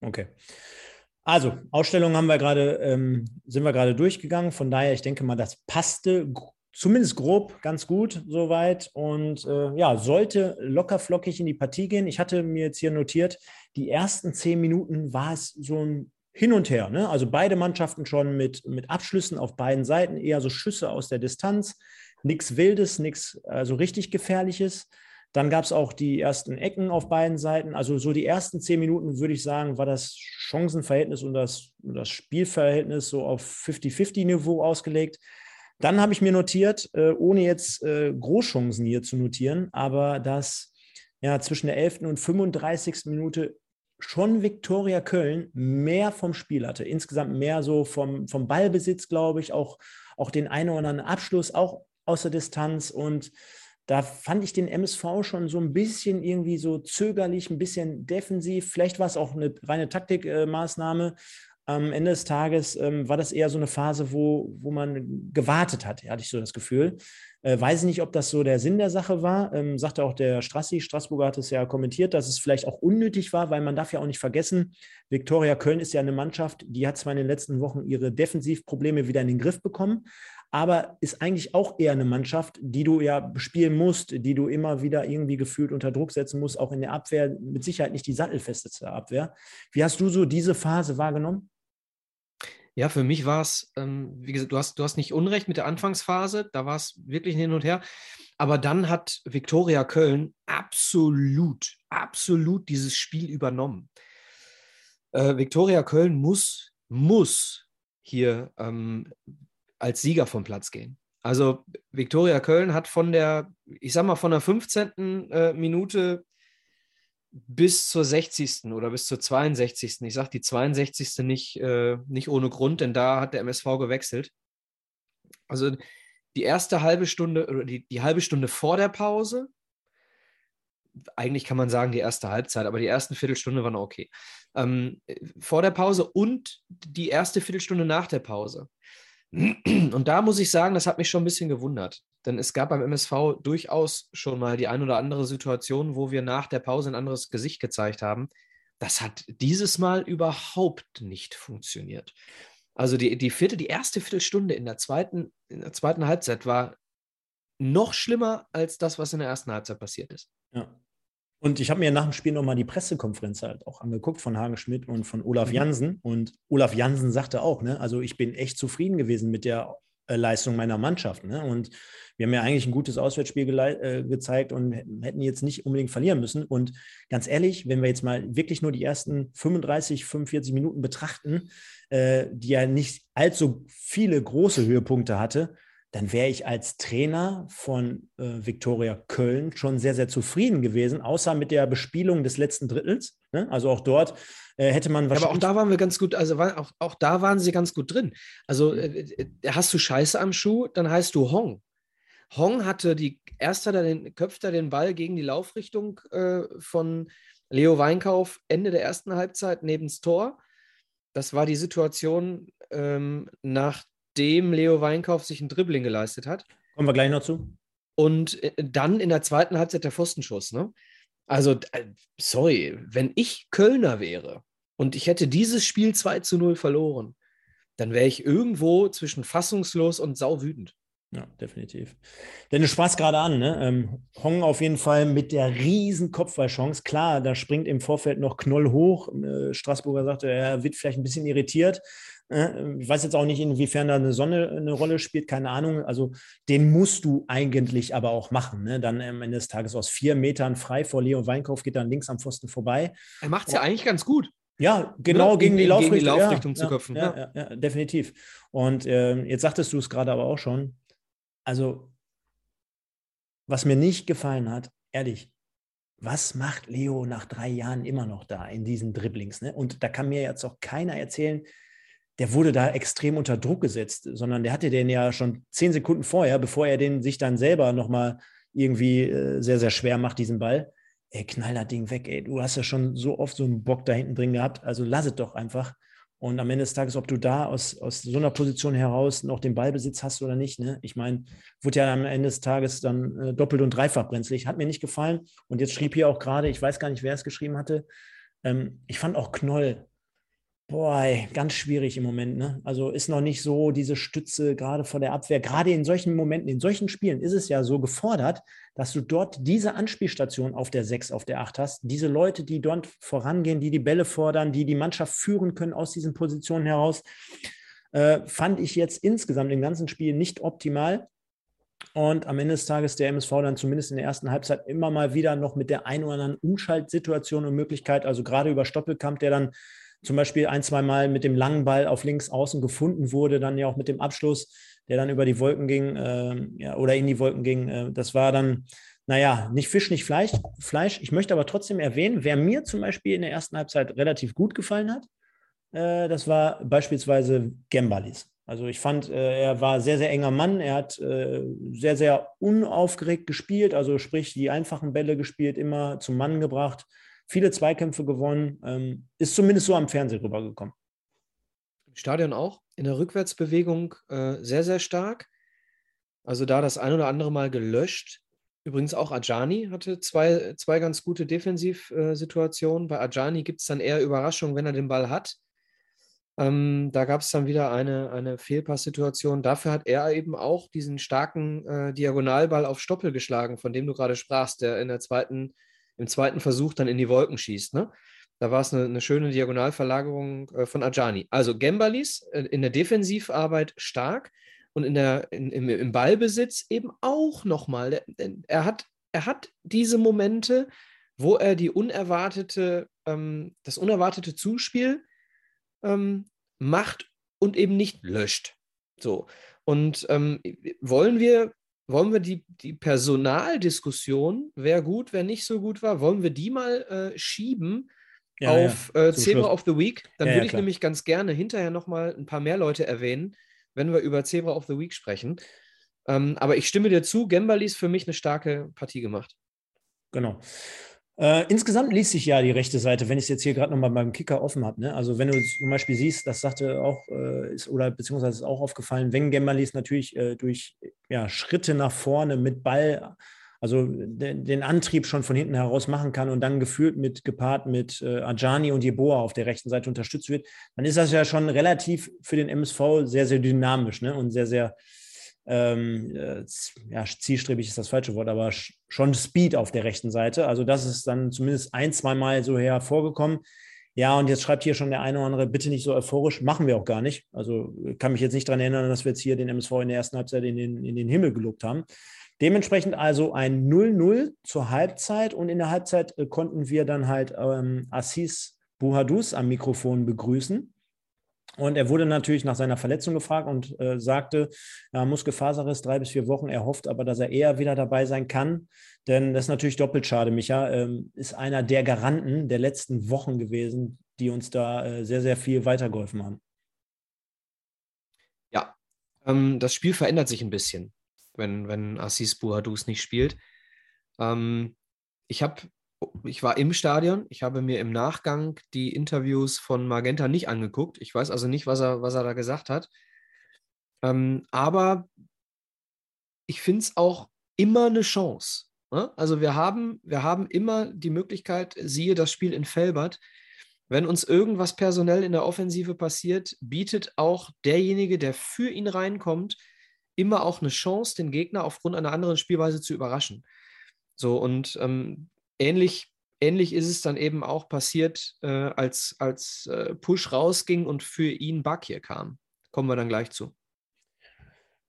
Okay. Also, Ausstellung haben wir gerade, ähm, sind wir gerade durchgegangen. Von daher, ich denke mal, das passte zumindest grob ganz gut soweit und äh, ja, sollte locker flockig in die Partie gehen. Ich hatte mir jetzt hier notiert, die ersten zehn Minuten war es so ein Hin und Her. Ne? Also beide Mannschaften schon mit, mit Abschlüssen auf beiden Seiten, eher so Schüsse aus der Distanz. Nichts Wildes, nichts also richtig Gefährliches. Dann gab es auch die ersten Ecken auf beiden Seiten. Also so die ersten zehn Minuten, würde ich sagen, war das Chancenverhältnis und das, das Spielverhältnis so auf 50-50-Niveau ausgelegt. Dann habe ich mir notiert, äh, ohne jetzt äh, Großchancen hier zu notieren, aber dass ja, zwischen der 11. und 35. Minute schon Viktoria Köln mehr vom Spiel hatte. Insgesamt mehr so vom, vom Ballbesitz, glaube ich, auch, auch den einen oder anderen Abschluss, auch aus der Distanz und da fand ich den MSV schon so ein bisschen irgendwie so zögerlich, ein bisschen defensiv. Vielleicht war es auch eine reine Taktikmaßnahme. Am Ende des Tages ähm, war das eher so eine Phase, wo, wo man gewartet hat, hatte ich so das Gefühl. Äh, weiß nicht, ob das so der Sinn der Sache war. Ähm, sagte auch der Strassi, Straßburger hat es ja kommentiert, dass es vielleicht auch unnötig war, weil man darf ja auch nicht vergessen, Viktoria Köln ist ja eine Mannschaft, die hat zwar in den letzten Wochen ihre Defensivprobleme wieder in den Griff bekommen, aber ist eigentlich auch eher eine Mannschaft, die du ja spielen musst, die du immer wieder irgendwie gefühlt unter Druck setzen musst, auch in der Abwehr, mit Sicherheit nicht die sattelfesteste Abwehr. Wie hast du so diese Phase wahrgenommen? Ja, für mich war es, ähm, wie gesagt, du hast, du hast nicht Unrecht mit der Anfangsphase, da war es wirklich hin und her. Aber dann hat Viktoria Köln absolut, absolut dieses Spiel übernommen. Äh, Viktoria Köln muss, muss hier ähm, als Sieger vom Platz gehen. Also Viktoria Köln hat von der, ich sag mal, von der 15. Äh, Minute bis zur 60. oder bis zur 62. Ich sage die 62. nicht, äh, nicht ohne Grund, denn da hat der MSV gewechselt. Also die erste halbe Stunde oder die, die halbe Stunde vor der Pause, eigentlich kann man sagen die erste Halbzeit, aber die ersten Viertelstunde waren okay. Ähm, vor der Pause und die erste Viertelstunde nach der Pause. Und da muss ich sagen, das hat mich schon ein bisschen gewundert. Denn es gab beim MSV durchaus schon mal die ein oder andere Situation, wo wir nach der Pause ein anderes Gesicht gezeigt haben. Das hat dieses Mal überhaupt nicht funktioniert. Also die, die vierte, die erste Viertelstunde in der zweiten, in der zweiten Halbzeit war noch schlimmer als das, was in der ersten Halbzeit passiert ist. Ja. Und ich habe mir nach dem Spiel nochmal die Pressekonferenz halt auch angeguckt von Hagen Schmidt und von Olaf mhm. Jansen. Und Olaf Jansen sagte auch, ne, also ich bin echt zufrieden gewesen mit der Leistung meiner Mannschaft. Ne? Und wir haben ja eigentlich ein gutes Auswärtsspiel äh, gezeigt und hätten jetzt nicht unbedingt verlieren müssen. Und ganz ehrlich, wenn wir jetzt mal wirklich nur die ersten 35, 45 Minuten betrachten, äh, die ja nicht allzu viele große Höhepunkte hatte, dann wäre ich als Trainer von äh, Viktoria Köln schon sehr, sehr zufrieden gewesen, außer mit der Bespielung des letzten Drittels. Ne? Also auch dort äh, hätte man wahrscheinlich. Ja, aber auch da waren wir ganz gut, also war, auch, auch da waren sie ganz gut drin. Also äh, äh, hast du Scheiße am Schuh, dann heißt du Hong. Hong hatte die, erst hat er den, köpft er den Ball gegen die Laufrichtung äh, von Leo Weinkauf Ende der ersten Halbzeit neben das Tor. Das war die Situation, ähm, nachdem Leo Weinkauf sich ein Dribbling geleistet hat. Kommen wir gleich noch zu. Und äh, dann in der zweiten Halbzeit der Pfostenschuss. Ne? Also, äh, sorry, wenn ich Kölner wäre und ich hätte dieses Spiel 2 zu 0 verloren, dann wäre ich irgendwo zwischen fassungslos und sauwütend. Ja, definitiv. Denn du sprachst gerade an, ne? Ähm, Hong auf jeden Fall mit der riesen Kopfballchance. Klar, da springt im Vorfeld noch Knoll hoch. Äh, Straßburger sagte, er wird vielleicht ein bisschen irritiert. Äh, ich weiß jetzt auch nicht, inwiefern da eine Sonne eine Rolle spielt, keine Ahnung. Also den musst du eigentlich aber auch machen. Ne? Dann am Ende des Tages aus vier Metern frei vor Leo Weinkauf geht dann links am Pfosten vorbei. Er macht es ja eigentlich ganz gut. Ja, genau, Oder? gegen, die Laufrichtung, gegen die Laufrichtung ja, zu köpfen. Ja, ja. ja, definitiv. Und äh, jetzt sagtest du es gerade aber auch schon. Also, was mir nicht gefallen hat, ehrlich, was macht Leo nach drei Jahren immer noch da in diesen Dribblings? Ne? Und da kann mir jetzt auch keiner erzählen, der wurde da extrem unter Druck gesetzt, sondern der hatte den ja schon zehn Sekunden vorher, bevor er den sich dann selber nochmal irgendwie äh, sehr, sehr schwer macht, diesen Ball. Ey, knall das Ding weg, ey. Du hast ja schon so oft so einen Bock da hinten drin gehabt, also lass es doch einfach. Und am Ende des Tages, ob du da aus, aus so einer Position heraus noch den Ballbesitz hast oder nicht, ne? Ich meine, wurde ja am Ende des Tages dann äh, doppelt und dreifach brenzlig. Hat mir nicht gefallen. Und jetzt schrieb hier auch gerade, ich weiß gar nicht, wer es geschrieben hatte, ähm, ich fand auch Knoll Boah, ganz schwierig im Moment. Ne? Also ist noch nicht so diese Stütze gerade vor der Abwehr. Gerade in solchen Momenten, in solchen Spielen ist es ja so gefordert, dass du dort diese Anspielstation auf der 6, auf der 8 hast. Diese Leute, die dort vorangehen, die die Bälle fordern, die die Mannschaft führen können aus diesen Positionen heraus, äh, fand ich jetzt insgesamt im ganzen Spiel nicht optimal. Und am Ende des Tages der MSV dann zumindest in der ersten Halbzeit immer mal wieder noch mit der ein oder anderen Umschaltsituation und Möglichkeit, also gerade über Stoppelkamp, der dann zum Beispiel ein, zwei Mal mit dem langen Ball auf links außen gefunden wurde, dann ja auch mit dem Abschluss, der dann über die Wolken ging äh, ja, oder in die Wolken ging. Äh, das war dann, naja, nicht Fisch, nicht Fleisch, Fleisch. Ich möchte aber trotzdem erwähnen, wer mir zum Beispiel in der ersten Halbzeit relativ gut gefallen hat, äh, das war beispielsweise Gembalis. Also ich fand, äh, er war sehr, sehr enger Mann. Er hat äh, sehr, sehr unaufgeregt gespielt, also sprich die einfachen Bälle gespielt, immer zum Mann gebracht viele Zweikämpfe gewonnen, ähm, ist zumindest so am Fernsehen rübergekommen. Im Stadion auch, in der Rückwärtsbewegung äh, sehr, sehr stark. Also da das ein oder andere Mal gelöscht. Übrigens auch Ajani hatte zwei, zwei ganz gute Defensivsituationen. Bei Ajani gibt es dann eher Überraschungen, wenn er den Ball hat. Ähm, da gab es dann wieder eine, eine Fehlpasssituation. Dafür hat er eben auch diesen starken äh, Diagonalball auf Stoppel geschlagen, von dem du gerade sprachst, der in der zweiten, im zweiten Versuch dann in die Wolken schießt. Ne? Da war es eine, eine, schöne Diagonalverlagerung äh, von Ajani. Also Gembalis äh, in der Defensivarbeit stark und in der, in, im, im Ballbesitz eben auch nochmal. Er hat, er hat diese Momente, wo er die unerwartete, ähm, das unerwartete Zuspiel ähm, macht und eben nicht löscht. So. Und ähm, wollen wir, wollen wir die, die Personaldiskussion, wer gut, wer nicht so gut war, wollen wir die mal äh, schieben ja, auf ja, äh, Zebra of the Week? Dann ja, würde ich nämlich ganz gerne hinterher nochmal ein paar mehr Leute erwähnen, wenn wir über Zebra of the Week sprechen. Ähm, aber ich stimme dir zu, Gemberli ist für mich eine starke Partie gemacht. Genau. Äh, insgesamt liest sich ja die rechte Seite, wenn ich es jetzt hier gerade nochmal beim Kicker offen habe. Ne? Also wenn du zum Beispiel siehst, das sagte auch, äh, ist, oder beziehungsweise ist auch aufgefallen, wenn Gemberlis natürlich äh, durch ja, Schritte nach vorne mit Ball, also den, den, Antrieb schon von hinten heraus machen kann und dann geführt mit, gepaart mit äh, Ajani und Jeboa auf der rechten Seite unterstützt wird, dann ist das ja schon relativ für den MSV sehr, sehr dynamisch ne? und sehr, sehr ähm, äh, ja, zielstrebig ist das falsche Wort, aber schon Speed auf der rechten Seite. Also das ist dann zumindest ein, zwei Mal so hervorgekommen. Ja, und jetzt schreibt hier schon der eine oder andere, bitte nicht so euphorisch, machen wir auch gar nicht. Also kann mich jetzt nicht daran erinnern, dass wir jetzt hier den MSV in der ersten Halbzeit in den, in den Himmel gelobt haben. Dementsprechend also ein 0-0 zur Halbzeit und in der Halbzeit äh, konnten wir dann halt ähm, Assis Buhadus am Mikrofon begrüßen. Und er wurde natürlich nach seiner Verletzung gefragt und äh, sagte, ja, Muskelfaserriss drei bis vier Wochen. Er hofft aber, dass er eher wieder dabei sein kann. Denn das ist natürlich doppelt schade. Micha ähm, ist einer der Garanten der letzten Wochen gewesen, die uns da äh, sehr, sehr viel weitergeholfen haben. Ja, ähm, das Spiel verändert sich ein bisschen, wenn, wenn Assis Buhadus nicht spielt. Ähm, ich habe ich war im Stadion, ich habe mir im Nachgang die Interviews von Magenta nicht angeguckt. Ich weiß also nicht, was er, was er da gesagt hat. Ähm, aber ich finde es auch immer eine Chance. Ne? Also wir haben, wir haben immer die Möglichkeit, siehe das Spiel in Felbert, wenn uns irgendwas personell in der Offensive passiert, bietet auch derjenige, der für ihn reinkommt, immer auch eine Chance, den Gegner aufgrund einer anderen Spielweise zu überraschen. So, und ähm, ähnlich, ähnlich ist es dann eben auch passiert, äh, als, als äh, Push rausging und für ihn Bakir kam. Kommen wir dann gleich zu.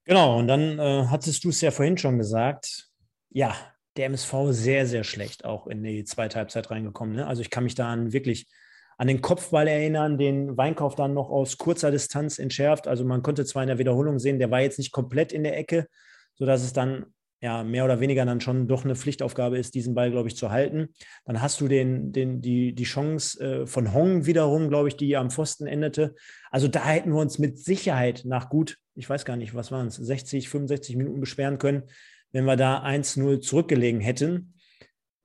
Genau, und dann äh, hattest du es ja vorhin schon gesagt. Ja, der MSV sehr, sehr schlecht auch in die zweite Halbzeit reingekommen. Ne? Also ich kann mich da an wirklich an den Kopfball erinnern, den Weinkauf dann noch aus kurzer Distanz entschärft. Also man konnte zwar in der Wiederholung sehen, der war jetzt nicht komplett in der Ecke, sodass es dann ja, mehr oder weniger dann schon doch eine Pflichtaufgabe ist, diesen Ball, glaube ich, zu halten. Dann hast du den, den, die, die Chance äh, von Hong wiederum, glaube ich, die am Pfosten endete. Also da hätten wir uns mit Sicherheit nach gut, ich weiß gar nicht, was waren es, 60, 65 Minuten beschweren können, wenn wir da 1-0 zurückgelegen hätten.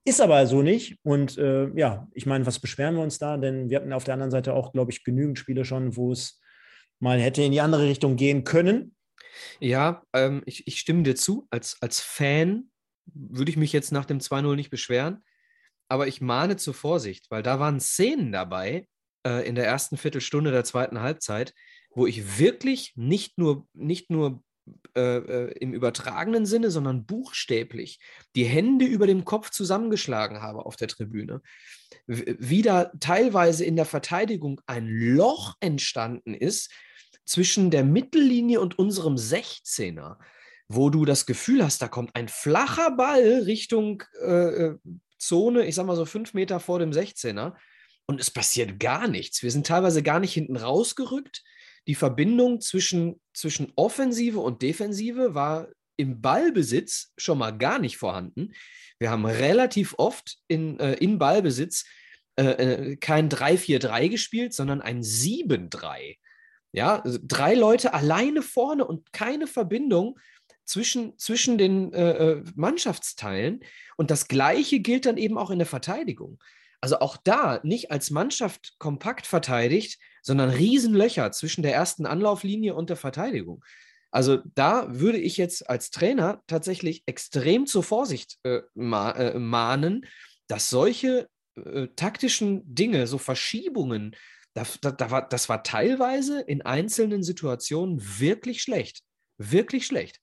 Ist aber so nicht. Und äh, ja, ich meine, was beschweren wir uns da? Denn wir hatten auf der anderen Seite auch, glaube ich, genügend Spiele schon, wo es mal hätte in die andere Richtung gehen können. Ja, ähm, ich, ich stimme dir zu. Als, als Fan würde ich mich jetzt nach dem 2-0 nicht beschweren. Aber ich mahne zur Vorsicht, weil da waren Szenen dabei äh, in der ersten Viertelstunde der zweiten Halbzeit, wo ich wirklich nicht nur, nicht nur äh, äh, im übertragenen Sinne, sondern buchstäblich die Hände über dem Kopf zusammengeschlagen habe auf der Tribüne. Wie da teilweise in der Verteidigung ein Loch entstanden ist, zwischen der Mittellinie und unserem 16er, wo du das Gefühl hast, da kommt ein flacher Ball Richtung äh, äh Zone, ich sag mal so fünf Meter vor dem 16er und es passiert gar nichts. Wir sind teilweise gar nicht hinten rausgerückt. Die Verbindung zwischen, zwischen Offensive und Defensive war im Ballbesitz schon mal gar nicht vorhanden. Wir haben relativ oft in, äh, in Ballbesitz äh, äh kein 3-4-3 gespielt, sondern ein 7-3. Ja, drei Leute alleine vorne und keine Verbindung zwischen, zwischen den äh, äh, Mannschaftsteilen. Und das Gleiche gilt dann eben auch in der Verteidigung. Also auch da nicht als Mannschaft kompakt verteidigt, sondern Riesenlöcher zwischen der ersten Anlauflinie und der Verteidigung. Also da würde ich jetzt als Trainer tatsächlich extrem zur Vorsicht äh, ma äh, mahnen, dass solche äh, taktischen Dinge, so Verschiebungen, da, da, da war, das war teilweise in einzelnen Situationen wirklich schlecht. Wirklich schlecht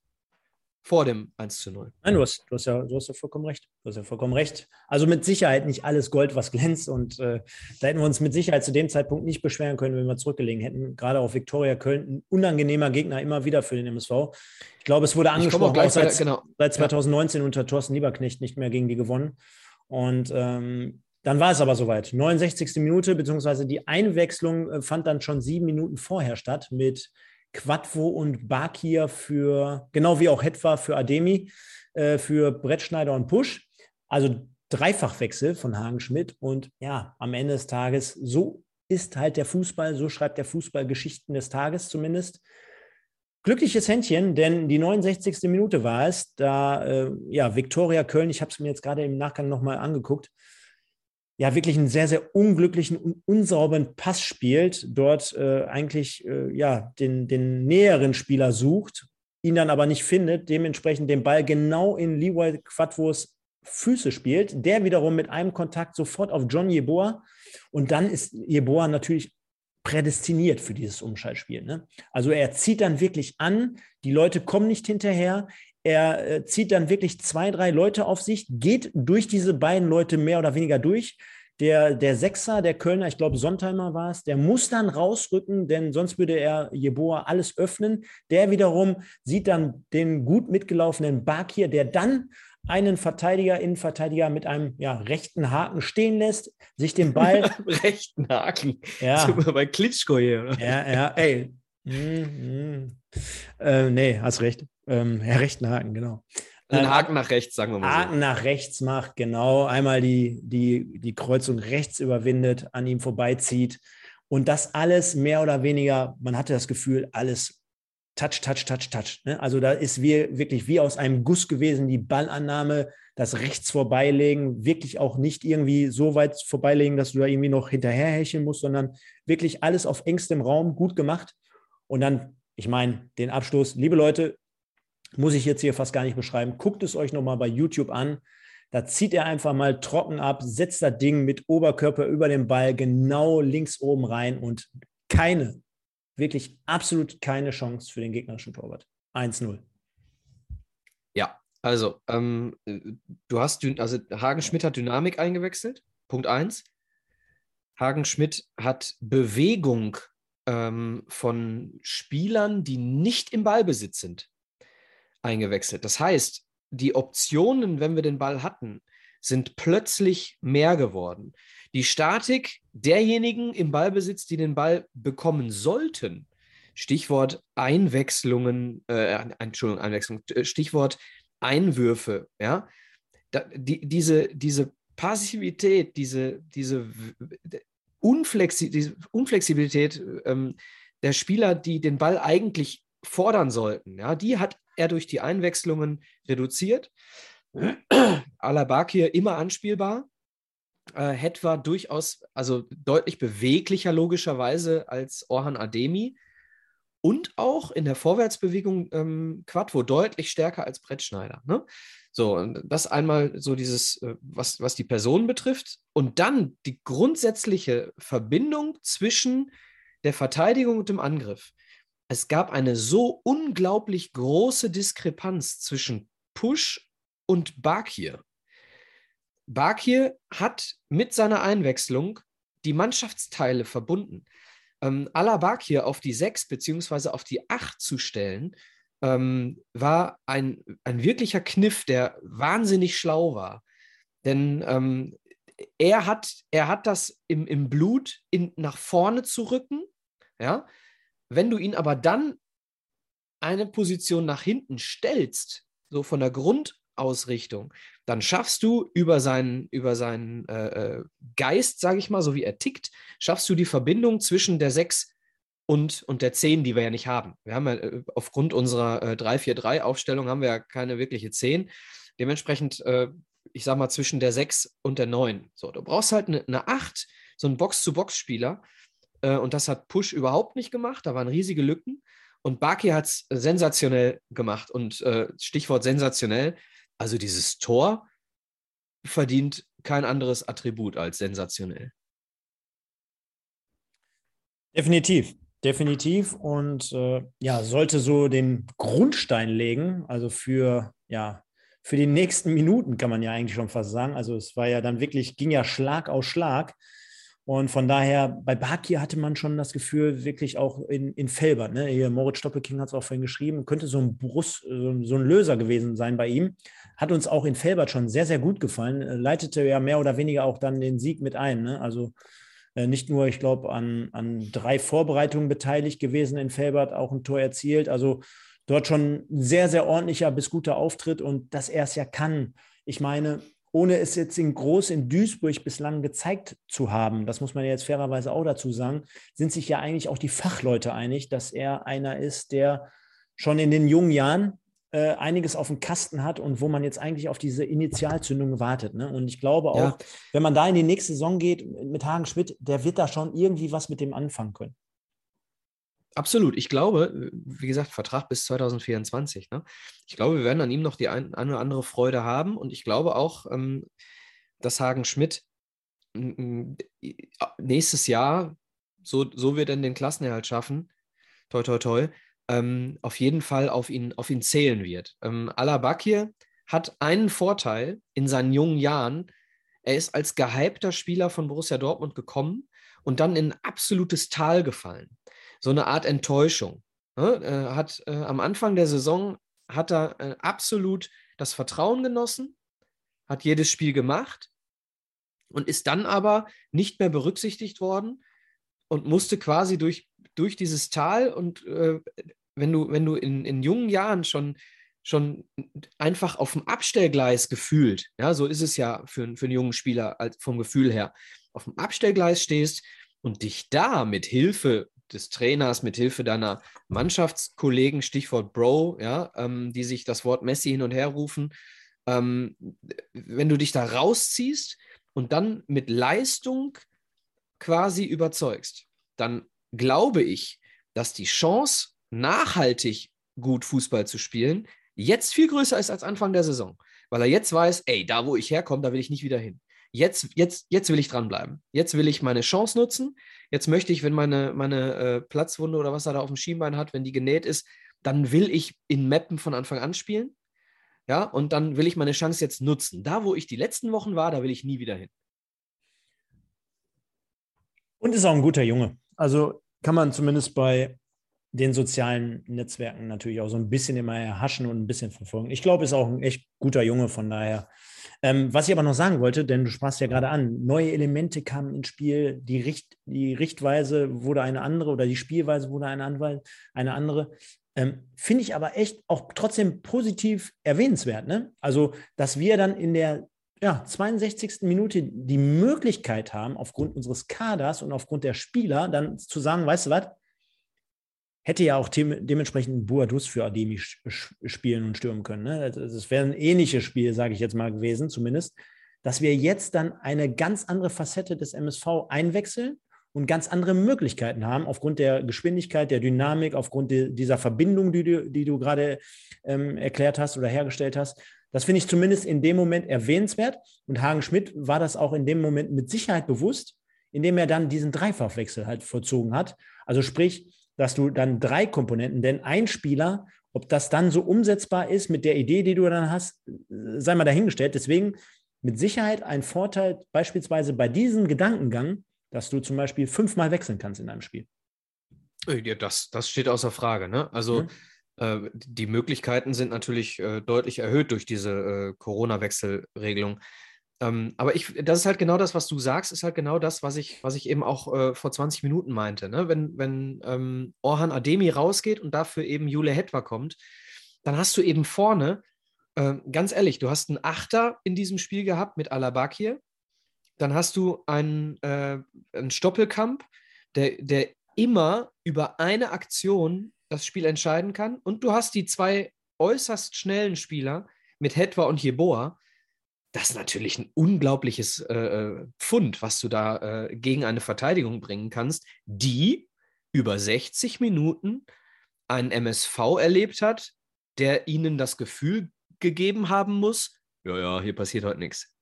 vor dem 1 zu 0. Nein, du hast, du hast, ja, du hast ja vollkommen recht. Du hast ja vollkommen recht. Also mit Sicherheit nicht alles Gold, was glänzt. Und äh, da hätten wir uns mit Sicherheit zu dem Zeitpunkt nicht beschweren können, wenn wir zurückgelegen hätten. Gerade auf Viktoria Köln, ein unangenehmer Gegner immer wieder für den MSV. Ich glaube, es wurde angesprochen, auch, auch seit, genau. seit 2019 ja. unter Thorsten Lieberknecht nicht mehr gegen die gewonnen. Und ähm, dann war es aber soweit. 69. Minute, beziehungsweise die Einwechslung äh, fand dann schon sieben Minuten vorher statt mit Quadvo und Bakir für, genau wie auch Hetwa für Ademi, äh, für Brettschneider und Push. Also Dreifachwechsel von Hagen Schmidt. Und ja, am Ende des Tages, so ist halt der Fußball, so schreibt der Fußball Geschichten des Tages zumindest. Glückliches Händchen, denn die 69. Minute war es, da äh, ja Viktoria Köln, ich habe es mir jetzt gerade im Nachgang nochmal angeguckt, ja wirklich einen sehr, sehr unglücklichen und unsauberen Pass spielt, dort äh, eigentlich äh, ja den, den näheren Spieler sucht, ihn dann aber nicht findet, dementsprechend den Ball genau in Leroy Quadvos Füße spielt, der wiederum mit einem Kontakt sofort auf John Jeboa und dann ist Jeboa natürlich prädestiniert für dieses Umschaltspiel. Ne? Also er zieht dann wirklich an, die Leute kommen nicht hinterher, er äh, zieht dann wirklich zwei, drei Leute auf sich, geht durch diese beiden Leute mehr oder weniger durch. Der, der Sechser, der Kölner, ich glaube Sontheimer war es, der muss dann rausrücken, denn sonst würde er Jeboa alles öffnen. Der wiederum sieht dann den gut mitgelaufenen Bakir, der dann einen Verteidiger, Innenverteidiger mit einem ja, rechten Haken stehen lässt, sich den Ball. rechten Haken. Ja. Sind bei Klitschko hier, oder? Ja, ja, ey. Mm, mm. Äh, nee, hast recht. Ähm, ja, rechten Haken, genau. Einen äh, Haken nach rechts, sagen wir mal. Haken so. nach rechts macht, genau. Einmal die, die, die Kreuzung rechts überwindet, an ihm vorbeizieht. Und das alles mehr oder weniger, man hatte das Gefühl, alles touch, touch, touch, touch. Ne? Also da ist wie, wirklich wie aus einem Guss gewesen, die Ballannahme, das rechts vorbeilegen, wirklich auch nicht irgendwie so weit vorbeilegen, dass du da irgendwie noch hinterherhecheln musst, sondern wirklich alles auf engstem Raum gut gemacht. Und dann, ich meine, den Abschluss, liebe Leute, muss ich jetzt hier fast gar nicht beschreiben. Guckt es euch nochmal bei YouTube an. Da zieht er einfach mal trocken ab, setzt das Ding mit Oberkörper über den Ball genau links oben rein und keine, wirklich absolut keine Chance für den gegnerischen Torwart. 1-0. Ja, also ähm, du hast, also Hagen Schmidt hat Dynamik eingewechselt, Punkt 1. Hagen Schmidt hat Bewegung ähm, von Spielern, die nicht im Ballbesitz sind eingewechselt. Das heißt, die Optionen, wenn wir den Ball hatten, sind plötzlich mehr geworden. Die Statik derjenigen im Ballbesitz, die den Ball bekommen sollten, Stichwort Einwechslungen, äh, Entschuldigung, Einwechslung, äh, Stichwort Einwürfe, ja, da, die, diese, diese Passivität, diese, diese, Unflexi diese Unflexibilität ähm, der Spieler, die den Ball eigentlich fordern sollten, ja, die hat er durch die Einwechslungen reduziert. Alabakir immer anspielbar. Äh, Het war durchaus, also deutlich beweglicher logischerweise als Orhan Ademi und auch in der Vorwärtsbewegung ähm, Quadvo deutlich stärker als Brettschneider. Ne? So, das einmal so dieses, äh, was, was die Person betrifft. Und dann die grundsätzliche Verbindung zwischen der Verteidigung und dem Angriff es gab eine so unglaublich große Diskrepanz zwischen Push und Bakir. Bakir hat mit seiner Einwechslung die Mannschaftsteile verbunden. Ähm, Bakir auf die 6 bzw. auf die 8 zu stellen, ähm, war ein, ein wirklicher Kniff, der wahnsinnig schlau war. Denn ähm, er, hat, er hat das im, im Blut in, nach vorne zu rücken, ja, wenn du ihn aber dann eine Position nach hinten stellst, so von der Grundausrichtung, dann schaffst du über seinen, über seinen äh, äh Geist, sage ich mal, so wie er tickt, schaffst du die Verbindung zwischen der 6 und, und der 10, die wir ja nicht haben. Wir haben ja äh, aufgrund unserer äh, 3-4-3-Aufstellung haben wir ja keine wirkliche 10. Dementsprechend, äh, ich sage mal, zwischen der 6 und der 9. So, du brauchst halt eine, eine 8, so einen Box-zu-Box-Spieler, äh, und das hat Push überhaupt nicht gemacht. Da waren riesige Lücken. Und Baki hat es sensationell gemacht. Und äh, Stichwort sensationell, also dieses Tor verdient kein anderes Attribut als sensationell. Definitiv, definitiv. Und äh, ja, sollte so den Grundstein legen, also für, ja, für die nächsten Minuten kann man ja eigentlich schon fast sagen. Also es war ja dann wirklich, ging ja Schlag auf Schlag. Und von daher, bei Bakir hatte man schon das Gefühl, wirklich auch in, in Felbert, ne? Hier Moritz Stoppelking hat es auch vorhin geschrieben, könnte so ein Brust, so ein Löser gewesen sein bei ihm. Hat uns auch in Felbert schon sehr, sehr gut gefallen. Leitete ja mehr oder weniger auch dann den Sieg mit ein. Ne? Also nicht nur, ich glaube, an, an drei Vorbereitungen beteiligt gewesen in Felbert, auch ein Tor erzielt. Also dort schon sehr, sehr ordentlicher bis guter Auftritt und dass er es ja kann. Ich meine, ohne es jetzt in groß in Duisburg bislang gezeigt zu haben, das muss man jetzt fairerweise auch dazu sagen, sind sich ja eigentlich auch die Fachleute einig, dass er einer ist, der schon in den jungen Jahren äh, einiges auf dem Kasten hat und wo man jetzt eigentlich auf diese Initialzündung wartet. Ne? Und ich glaube auch, ja. wenn man da in die nächste Saison geht mit Hagen Schmidt, der wird da schon irgendwie was mit dem anfangen können. Absolut. Ich glaube, wie gesagt, Vertrag bis 2024. Ne? Ich glaube, wir werden an ihm noch die ein, eine oder andere Freude haben. Und ich glaube auch, ähm, dass Hagen Schmidt nächstes Jahr, so, so wir denn den Klassenerhalt schaffen, toi, toi, toi, ähm, auf jeden Fall auf ihn, auf ihn zählen wird. Ähm, Alabakir hat einen Vorteil in seinen jungen Jahren. Er ist als gehypter Spieler von Borussia Dortmund gekommen und dann in ein absolutes Tal gefallen so eine Art Enttäuschung. Ne? Äh, hat äh, am Anfang der Saison hat er äh, absolut das Vertrauen genossen, hat jedes Spiel gemacht und ist dann aber nicht mehr berücksichtigt worden und musste quasi durch, durch dieses Tal und äh, wenn du, wenn du in, in jungen Jahren schon, schon einfach auf dem Abstellgleis gefühlt, ja, so ist es ja für, für einen jungen Spieler als, vom Gefühl her, auf dem Abstellgleis stehst und dich da mit Hilfe des Trainers, mit Hilfe deiner Mannschaftskollegen, Stichwort Bro, ja, ähm, die sich das Wort Messi hin und her rufen, ähm, wenn du dich da rausziehst und dann mit Leistung quasi überzeugst, dann glaube ich, dass die Chance, nachhaltig gut Fußball zu spielen, jetzt viel größer ist als Anfang der Saison. Weil er jetzt weiß, ey, da wo ich herkomme, da will ich nicht wieder hin jetzt, jetzt, jetzt will ich dranbleiben. Jetzt will ich meine Chance nutzen. Jetzt möchte ich, wenn meine, meine äh, Platzwunde oder was er da auf dem Schienbein hat, wenn die genäht ist, dann will ich in Mappen von Anfang an spielen. Ja, und dann will ich meine Chance jetzt nutzen. Da, wo ich die letzten Wochen war, da will ich nie wieder hin. Und ist auch ein guter Junge. Also kann man zumindest bei den sozialen Netzwerken natürlich auch so ein bisschen immer erhaschen und ein bisschen verfolgen. Ich glaube, ist auch ein echt guter Junge, von daher ähm, was ich aber noch sagen wollte, denn du sprachst ja gerade an, neue Elemente kamen ins Spiel, die, Richt, die Richtweise wurde eine andere oder die Spielweise wurde eine andere. Eine andere. Ähm, Finde ich aber echt auch trotzdem positiv erwähnenswert. Ne? Also, dass wir dann in der ja, 62. Minute die Möglichkeit haben, aufgrund unseres Kaders und aufgrund der Spieler dann zu sagen, weißt du was, hätte ja auch dementsprechend Boadus für Ademi spielen und stürmen können. Ne? Das wäre ein ähnliches Spiel, sage ich jetzt mal gewesen, zumindest, dass wir jetzt dann eine ganz andere Facette des MSV einwechseln und ganz andere Möglichkeiten haben, aufgrund der Geschwindigkeit, der Dynamik, aufgrund de, dieser Verbindung, die du, die du gerade ähm, erklärt hast oder hergestellt hast. Das finde ich zumindest in dem Moment erwähnenswert. Und Hagen Schmidt war das auch in dem Moment mit Sicherheit bewusst, indem er dann diesen Dreifachwechsel halt vollzogen hat. Also sprich, dass du dann drei Komponenten, denn ein Spieler, ob das dann so umsetzbar ist mit der Idee, die du dann hast, sei mal dahingestellt. Deswegen mit Sicherheit ein Vorteil beispielsweise bei diesem Gedankengang, dass du zum Beispiel fünfmal wechseln kannst in einem Spiel. Ja, das, das steht außer Frage. Ne? Also mhm. äh, die Möglichkeiten sind natürlich äh, deutlich erhöht durch diese äh, Corona-Wechselregelung. Ähm, aber ich, das ist halt genau das, was du sagst, ist halt genau das, was ich, was ich eben auch äh, vor 20 Minuten meinte. Ne? Wenn, wenn ähm, Orhan Ademi rausgeht und dafür eben Jule Hetwa kommt, dann hast du eben vorne, äh, ganz ehrlich, du hast einen Achter in diesem Spiel gehabt mit Alabakir, dann hast du einen, äh, einen Stoppelkamp, der, der immer über eine Aktion das Spiel entscheiden kann und du hast die zwei äußerst schnellen Spieler mit Hetwa und Jeboa, das ist natürlich ein unglaubliches äh, äh, Pfund, was du da äh, gegen eine Verteidigung bringen kannst, die über 60 Minuten einen MSV erlebt hat, der ihnen das Gefühl gegeben haben muss, ja, ja, hier passiert heute nichts.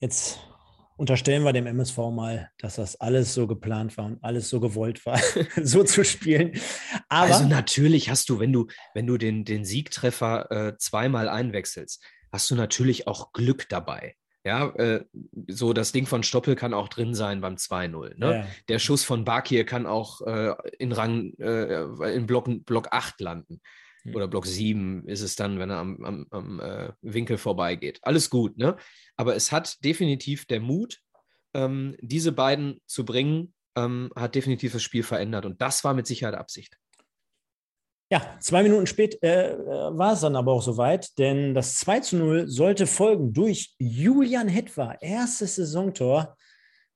Jetzt unterstellen wir dem MSV mal, dass das alles so geplant war und alles so gewollt war, so zu spielen. Aber also natürlich hast du, wenn du, wenn du den, den Siegtreffer äh, zweimal einwechselst, hast du natürlich auch Glück dabei. Ja, äh, so das Ding von Stoppel kann auch drin sein beim 2-0. Ne? Ja. Der Schuss von Bakir kann auch äh, in Rang, äh, in Block, Block 8 landen. Hm. Oder Block 7 ist es dann, wenn er am, am, am äh, Winkel vorbeigeht. Alles gut, ne? Aber es hat definitiv der Mut, ähm, diese beiden zu bringen, ähm, hat definitiv das Spiel verändert. Und das war mit Sicherheit Absicht. Ja, zwei Minuten später äh, war es dann aber auch soweit, denn das 2 zu 0 sollte folgen durch Julian Hetwa, erstes Saisontor.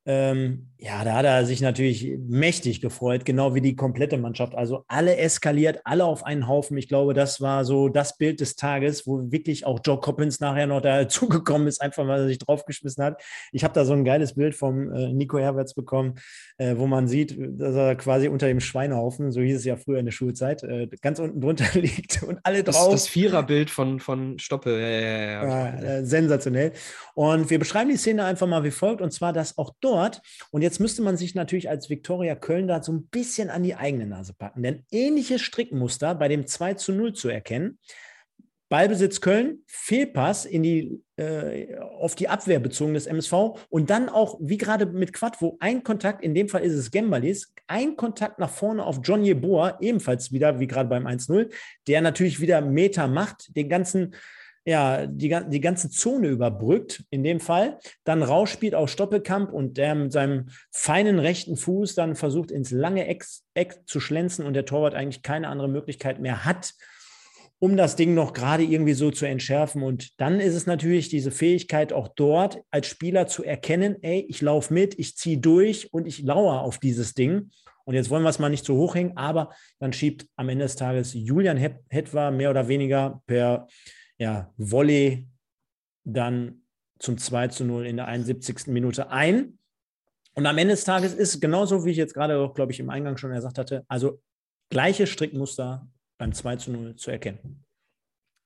Ähm, ja, da hat er sich natürlich mächtig gefreut, genau wie die komplette Mannschaft. Also alle eskaliert, alle auf einen Haufen. Ich glaube, das war so das Bild des Tages, wo wirklich auch Joe Coppins nachher noch dazugekommen ist, einfach weil er sich draufgeschmissen hat. Ich habe da so ein geiles Bild vom äh, Nico Herberts bekommen, äh, wo man sieht, dass er quasi unter dem Schweinehaufen, so hieß es ja früher in der Schulzeit, äh, ganz unten drunter liegt und alle drauf. Das, das Viererbild von, von Stoppel. Ja, ja, ja, ja. Äh, sensationell. Und wir beschreiben die Szene einfach mal wie folgt, und zwar, dass auch dort, und jetzt müsste man sich natürlich als Viktoria Köln da so ein bisschen an die eigene Nase packen. Denn ähnliches Strickmuster bei dem 2 zu 0 zu erkennen. Ballbesitz Köln, Fehlpass in die, äh, auf die Abwehr bezogen des MSV und dann auch, wie gerade mit Quad, wo ein Kontakt, in dem Fall ist es Gembalis, ein Kontakt nach vorne auf John Jeboa, ebenfalls wieder, wie gerade beim 1-0, der natürlich wieder Meter macht, den ganzen ja, die, die ganze Zone überbrückt, in dem Fall, dann rausspielt auf Stoppelkamp und der mit seinem feinen rechten Fuß dann versucht, ins lange Eck, Eck zu schlänzen und der Torwart eigentlich keine andere Möglichkeit mehr hat, um das Ding noch gerade irgendwie so zu entschärfen. Und dann ist es natürlich diese Fähigkeit auch dort als Spieler zu erkennen, ey, ich laufe mit, ich ziehe durch und ich lauere auf dieses Ding. Und jetzt wollen wir es mal nicht zu hoch hängen, aber dann schiebt am Ende des Tages Julian Hetwa mehr oder weniger per ja, Volley dann zum 2 zu 0 in der 71. Minute ein. Und am Ende des Tages ist genauso, wie ich jetzt gerade auch, glaube ich, im Eingang schon gesagt hatte, also gleiche Strickmuster beim 2 zu 0 zu erkennen.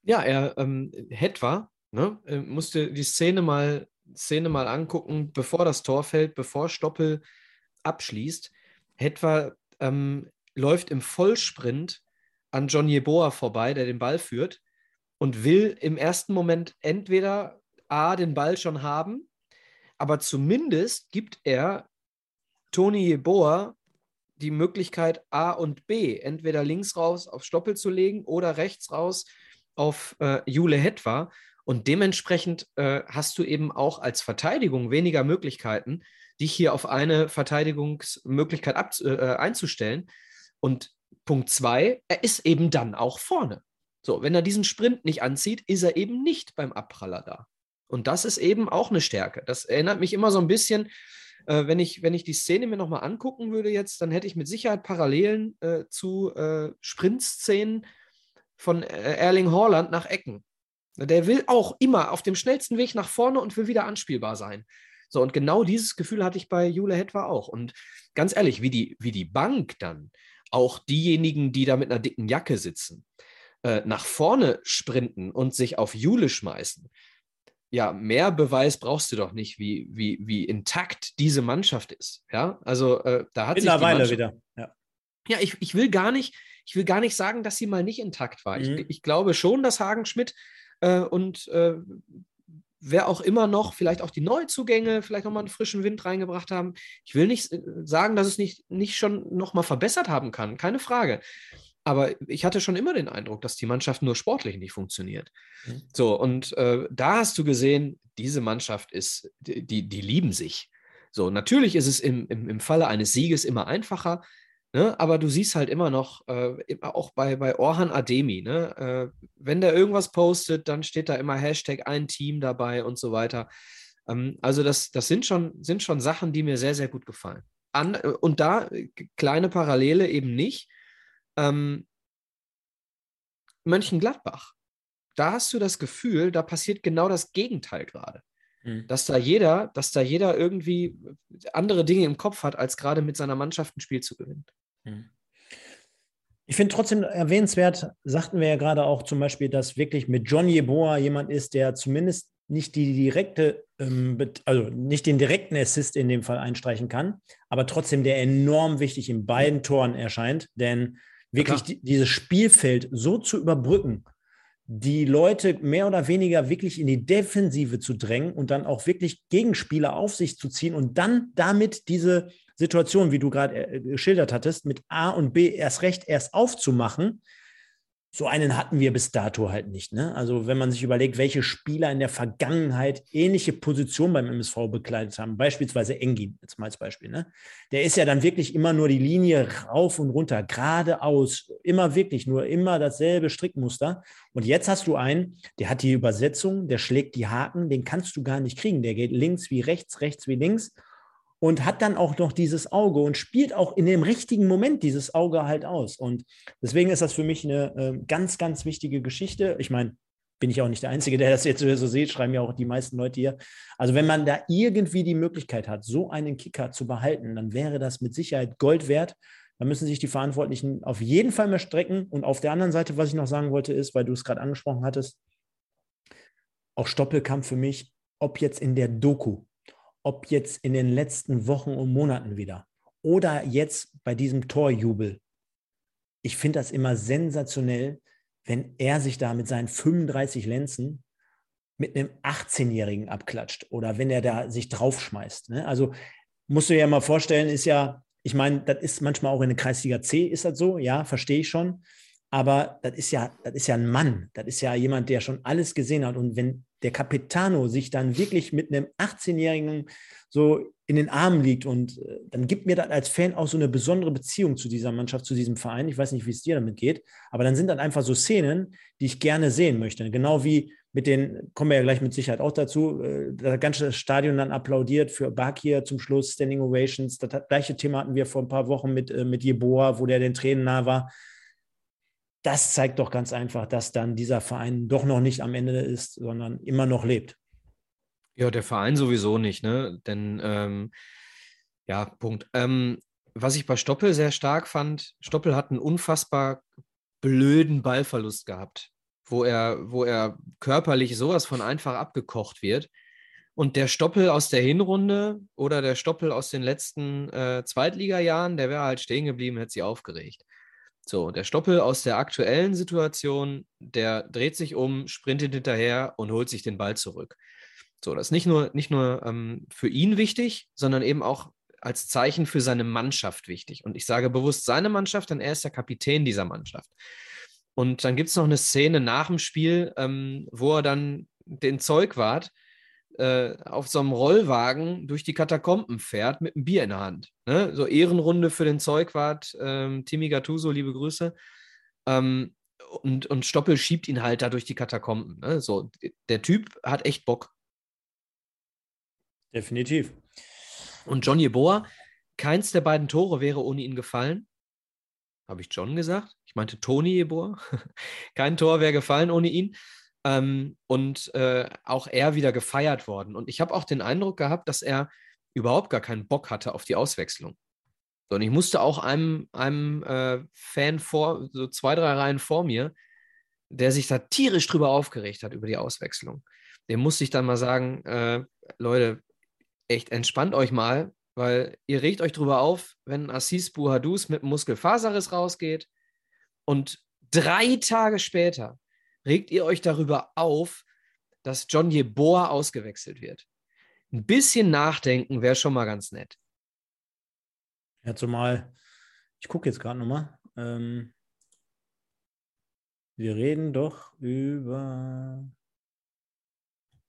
Ja, er ähm, Hetwa ne, äh, musste die Szene mal, Szene mal angucken, bevor das Tor fällt, bevor Stoppel abschließt. Hetwa ähm, läuft im Vollsprint an John Jeboa vorbei, der den Ball führt und will im ersten Moment entweder A, den Ball schon haben, aber zumindest gibt er Toni Jeboa die Möglichkeit A und B, entweder links raus auf Stoppel zu legen oder rechts raus auf äh, Jule Hetwa. Und dementsprechend äh, hast du eben auch als Verteidigung weniger Möglichkeiten, dich hier auf eine Verteidigungsmöglichkeit ab, äh, einzustellen. Und Punkt zwei, er ist eben dann auch vorne. So, wenn er diesen Sprint nicht anzieht, ist er eben nicht beim Abpraller da. Und das ist eben auch eine Stärke. Das erinnert mich immer so ein bisschen, äh, wenn, ich, wenn ich die Szene mir nochmal angucken würde jetzt, dann hätte ich mit Sicherheit Parallelen äh, zu äh, Sprintszenen von äh, Erling Haaland nach Ecken. Der will auch immer auf dem schnellsten Weg nach vorne und will wieder anspielbar sein. So, und genau dieses Gefühl hatte ich bei Jule Hetwa auch. Und ganz ehrlich, wie die, wie die Bank dann, auch diejenigen, die da mit einer dicken Jacke sitzen, äh, nach vorne sprinten und sich auf Jule schmeißen, ja, mehr Beweis brauchst du doch nicht, wie, wie, wie intakt diese Mannschaft ist. Ja, also äh, da hat Mittlerweile wieder. Ja, ja ich, ich will gar nicht, ich will gar nicht sagen, dass sie mal nicht intakt war. Mhm. Ich, ich glaube schon, dass Hagen Schmidt äh, und äh, wer auch immer noch, vielleicht auch die Neuzugänge, vielleicht nochmal einen frischen Wind reingebracht haben. Ich will nicht äh, sagen, dass es nicht, nicht schon nochmal verbessert haben kann, keine Frage. Aber ich hatte schon immer den Eindruck, dass die Mannschaft nur sportlich nicht funktioniert. Mhm. So, und äh, da hast du gesehen, diese Mannschaft ist, die, die lieben sich. So, natürlich ist es im, im, im Falle eines Sieges immer einfacher, ne? aber du siehst halt immer noch, äh, auch bei, bei Orhan Ademi, ne? Äh, wenn der irgendwas postet, dann steht da immer Hashtag ein Team dabei und so weiter. Ähm, also, das, das sind, schon, sind schon Sachen, die mir sehr, sehr gut gefallen. An, äh, und da äh, kleine Parallele eben nicht ähm, Mönchengladbach. Da hast du das Gefühl, da passiert genau das Gegenteil gerade. Mhm. Dass da jeder, dass da jeder irgendwie andere Dinge im Kopf hat, als gerade mit seiner Mannschaft ein Spiel zu gewinnen. Mhm. Ich finde trotzdem erwähnenswert, sagten wir ja gerade auch zum Beispiel, dass wirklich mit John Yeboah jemand ist, der zumindest nicht die direkte, ähm, also nicht den direkten Assist in dem Fall einstreichen kann, aber trotzdem der enorm wichtig in beiden Toren erscheint, denn wirklich die, dieses Spielfeld so zu überbrücken, die Leute mehr oder weniger wirklich in die Defensive zu drängen und dann auch wirklich Gegenspieler auf sich zu ziehen und dann damit diese Situation, wie du gerade äh, geschildert hattest, mit A und B erst recht erst aufzumachen, so einen hatten wir bis dato halt nicht. Ne? Also wenn man sich überlegt, welche Spieler in der Vergangenheit ähnliche Positionen beim MSV bekleidet haben, beispielsweise Engin, jetzt mal als Beispiel, ne? der ist ja dann wirklich immer nur die Linie rauf und runter, geradeaus, immer wirklich nur immer dasselbe Strickmuster. Und jetzt hast du einen, der hat die Übersetzung, der schlägt die Haken, den kannst du gar nicht kriegen. Der geht links wie rechts, rechts wie links und hat dann auch noch dieses Auge und spielt auch in dem richtigen Moment dieses Auge halt aus. Und deswegen ist das für mich eine äh, ganz, ganz wichtige Geschichte. Ich meine, bin ich auch nicht der Einzige, der das jetzt so sieht, schreiben ja auch die meisten Leute hier. Also wenn man da irgendwie die Möglichkeit hat, so einen Kicker zu behalten, dann wäre das mit Sicherheit Gold wert. Da müssen sich die Verantwortlichen auf jeden Fall mehr strecken. Und auf der anderen Seite, was ich noch sagen wollte, ist, weil du es gerade angesprochen hattest, auch Stoppelkampf für mich, ob jetzt in der Doku ob jetzt in den letzten Wochen und Monaten wieder oder jetzt bei diesem Torjubel. Ich finde das immer sensationell, wenn er sich da mit seinen 35 Lenzen mit einem 18-Jährigen abklatscht oder wenn er da sich draufschmeißt. Ne? Also musst du dir ja mal vorstellen, ist ja, ich meine, das ist manchmal auch in der Kreisliga C, ist das so, ja, verstehe ich schon. Aber das ist ja, das ist ja ein Mann, das ist ja jemand, der schon alles gesehen hat. Und wenn der Capitano sich dann wirklich mit einem 18-Jährigen so in den Armen liegt und äh, dann gibt mir das als Fan auch so eine besondere Beziehung zu dieser Mannschaft, zu diesem Verein. Ich weiß nicht, wie es dir damit geht, aber dann sind dann einfach so Szenen, die ich gerne sehen möchte. Genau wie mit den, kommen wir ja gleich mit Sicherheit auch dazu, äh, das ganze Stadion dann applaudiert für Bakir zum Schluss, Standing Ovations. Das gleiche Thema hatten wir vor ein paar Wochen mit, äh, mit Jeboa, wo der den Tränen nah war das zeigt doch ganz einfach, dass dann dieser Verein doch noch nicht am Ende ist, sondern immer noch lebt. Ja, der Verein sowieso nicht, ne? Denn ähm, ja, Punkt. Ähm, was ich bei Stoppel sehr stark fand, Stoppel hat einen unfassbar blöden Ballverlust gehabt, wo er, wo er körperlich sowas von einfach abgekocht wird. Und der Stoppel aus der Hinrunde oder der Stoppel aus den letzten äh, Zweitligajahren, der wäre halt stehen geblieben, hätte sie aufgeregt. So, der Stoppel aus der aktuellen Situation, der dreht sich um, sprintet hinterher und holt sich den Ball zurück. So, das ist nicht nur, nicht nur ähm, für ihn wichtig, sondern eben auch als Zeichen für seine Mannschaft wichtig. Und ich sage bewusst seine Mannschaft, denn er ist der Kapitän dieser Mannschaft. Und dann gibt es noch eine Szene nach dem Spiel, ähm, wo er dann den Zeugwart äh, auf so einem Rollwagen durch die Katakomben fährt mit einem Bier in der Hand. Ne? So Ehrenrunde für den Zeugwart, ähm, Timmy Gattuso, liebe Grüße. Ähm, und, und Stoppel schiebt ihn halt da durch die Katakomben. Ne? So, der Typ hat echt Bock. Definitiv. Und John Jeboa, keins der beiden Tore wäre ohne ihn gefallen. Habe ich John gesagt? Ich meinte Toni Jeboa. Kein Tor wäre gefallen ohne ihn. Ähm, und äh, auch er wieder gefeiert worden. Und ich habe auch den Eindruck gehabt, dass er überhaupt gar keinen Bock hatte auf die Auswechslung. Und ich musste auch einem, einem äh, Fan vor, so zwei, drei Reihen vor mir, der sich da tierisch drüber aufgeregt hat über die Auswechslung. Dem musste ich dann mal sagen, äh, Leute, echt entspannt euch mal, weil ihr regt euch drüber auf, wenn Assis Buhadus mit Muskelfaserriss rausgeht und drei Tage später regt ihr euch darüber auf, dass John Jeboa ausgewechselt wird. Ein bisschen nachdenken wäre schon mal ganz nett. Ja, zumal, ich gucke jetzt gerade nochmal. Ähm, wir reden doch über.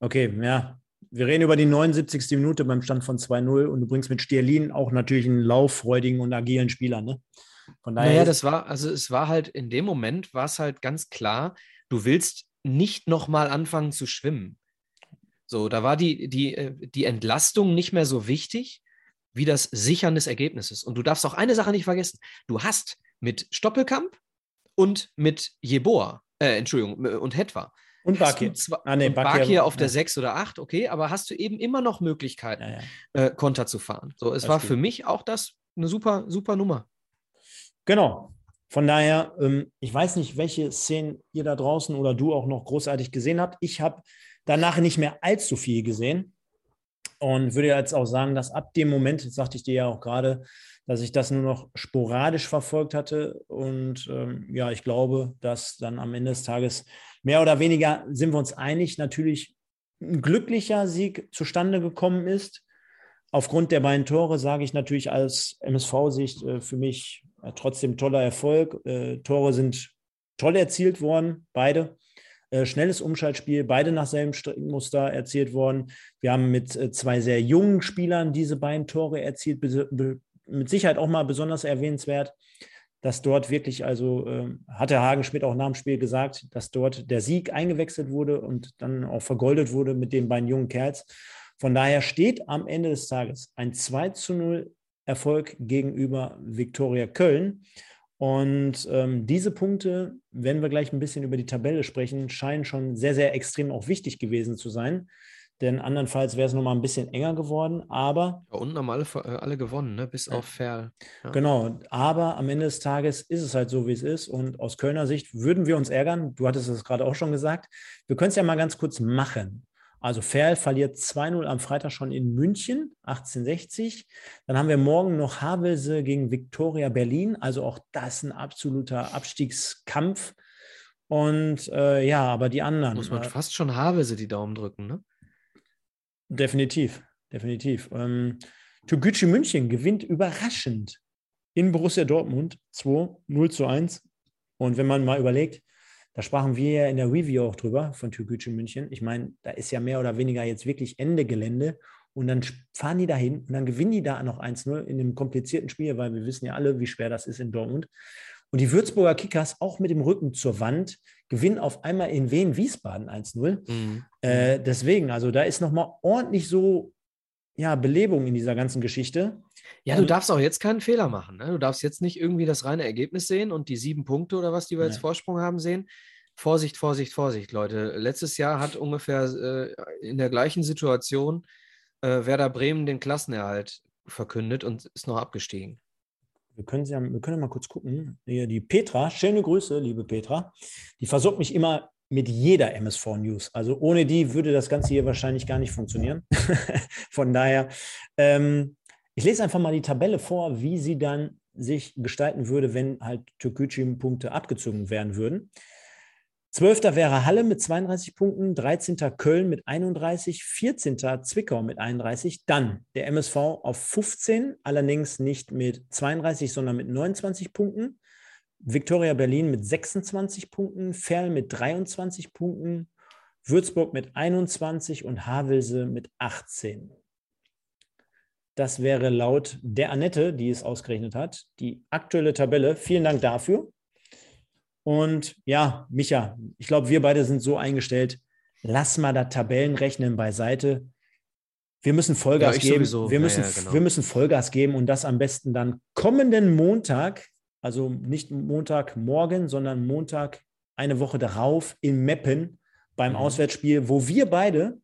Okay, ja. Wir reden über die 79. Minute beim Stand von 2-0 und du bringst mit Stierlin auch natürlich einen lauffreudigen und agilen Spieler, ne? Von daher. Naja, das war, also es war halt in dem Moment, war es halt ganz klar, du willst nicht nochmal anfangen zu schwimmen. So, da war die, die, äh, die Entlastung nicht mehr so wichtig wie das Sichern des Ergebnisses. Und du darfst auch eine Sache nicht vergessen. Du hast mit Stoppelkamp und mit Jeboa, äh, Entschuldigung, äh, und Hetwa. Und Bakir. Ah, nee, Bakir, Bakir auf ja. der 6 oder 8, okay, aber hast du eben immer noch Möglichkeiten, ja, ja. Äh, Konter zu fahren. So, es das war für mich auch das eine super, super Nummer. Genau. Von daher, ähm, ich weiß nicht, welche Szenen ihr da draußen oder du auch noch großartig gesehen habt. Ich habe danach nicht mehr allzu viel gesehen und würde jetzt auch sagen, dass ab dem Moment, jetzt sagte ich dir ja auch gerade, dass ich das nur noch sporadisch verfolgt hatte. Und ähm, ja, ich glaube, dass dann am Ende des Tages mehr oder weniger sind wir uns einig, natürlich ein glücklicher Sieg zustande gekommen ist. Aufgrund der beiden Tore sage ich natürlich als MSV-Sicht äh, für mich äh, trotzdem toller Erfolg. Äh, Tore sind toll erzielt worden, beide. Äh, schnelles Umschaltspiel, beide nach selben Muster erzielt worden. Wir haben mit äh, zwei sehr jungen Spielern diese beiden Tore erzielt, mit Sicherheit auch mal besonders erwähnenswert, dass dort wirklich, also äh, hat der Hagen Schmidt auch nach dem Spiel gesagt, dass dort der Sieg eingewechselt wurde und dann auch vergoldet wurde mit den beiden jungen Kerls. Von daher steht am Ende des Tages ein 2 zu 0 Erfolg gegenüber Viktoria Köln. Und ähm, diese Punkte, wenn wir gleich ein bisschen über die Tabelle sprechen, scheinen schon sehr, sehr extrem auch wichtig gewesen zu sein denn andernfalls wäre es nochmal ein bisschen enger geworden. Aber. Ja, unten haben alle, äh, alle gewonnen, ne? bis auf Ferl. Ja. Genau, aber am Ende des Tages ist es halt so, wie es ist. Und aus Kölner Sicht würden wir uns ärgern. Du hattest es gerade auch schon gesagt. Wir können es ja mal ganz kurz machen. Also Ferl verliert 2-0 am Freitag schon in München, 1860. Dann haben wir morgen noch Havelse gegen Viktoria Berlin. Also auch das ein absoluter Abstiegskampf. Und äh, ja, aber die anderen. Muss man äh, fast schon Havelse die Daumen drücken, ne? Definitiv, definitiv. Ähm, Toguchi München gewinnt überraschend in Borussia Dortmund 2, 0 zu 1. Und wenn man mal überlegt, da sprachen wir ja in der Review auch drüber von Toguchi München. Ich meine, da ist ja mehr oder weniger jetzt wirklich Ende Gelände. Und dann fahren die dahin und dann gewinnen die da noch 1-0 in einem komplizierten Spiel, weil wir wissen ja alle, wie schwer das ist in Dortmund. Und die Würzburger Kickers auch mit dem Rücken zur Wand gewinnen auf einmal in Wien Wiesbaden 1-0. Mhm. Äh, deswegen, also da ist nochmal ordentlich so ja, Belebung in dieser ganzen Geschichte. Ja, du darfst auch jetzt keinen Fehler machen. Ne? Du darfst jetzt nicht irgendwie das reine Ergebnis sehen und die sieben Punkte oder was, die wir jetzt Vorsprung haben, sehen. Vorsicht, Vorsicht, Vorsicht, Leute. Letztes Jahr hat ungefähr äh, in der gleichen Situation äh, Werder Bremen den Klassenerhalt verkündet und ist noch abgestiegen. Wir können, ja, wir können mal kurz gucken. Die Petra, schöne Grüße, liebe Petra. Die versorgt mich immer mit jeder MSV-News. Also ohne die würde das Ganze hier wahrscheinlich gar nicht funktionieren. Von daher, ähm, ich lese einfach mal die Tabelle vor, wie sie dann sich gestalten würde, wenn halt Türkgücü-Punkte abgezogen werden würden. Zwölfter wäre Halle mit 32 Punkten, 13. Köln mit 31, 14. Zwickau mit 31, dann der MSV auf 15, allerdings nicht mit 32, sondern mit 29 Punkten. Viktoria Berlin mit 26 Punkten, Ferl mit 23 Punkten, Würzburg mit 21 und Havelse mit 18. Das wäre laut der Annette, die es ausgerechnet hat, die aktuelle Tabelle. Vielen Dank dafür. Und ja, Micha, ich glaube, wir beide sind so eingestellt, lass mal das Tabellenrechnen beiseite. Wir müssen Vollgas ja, geben. Sowieso. Wir müssen, ja, ja, genau. wir müssen Vollgas geben und das am besten dann kommenden Montag, also nicht Montagmorgen, sondern Montag eine Woche darauf in Meppen beim mhm. Auswärtsspiel, wo wir beide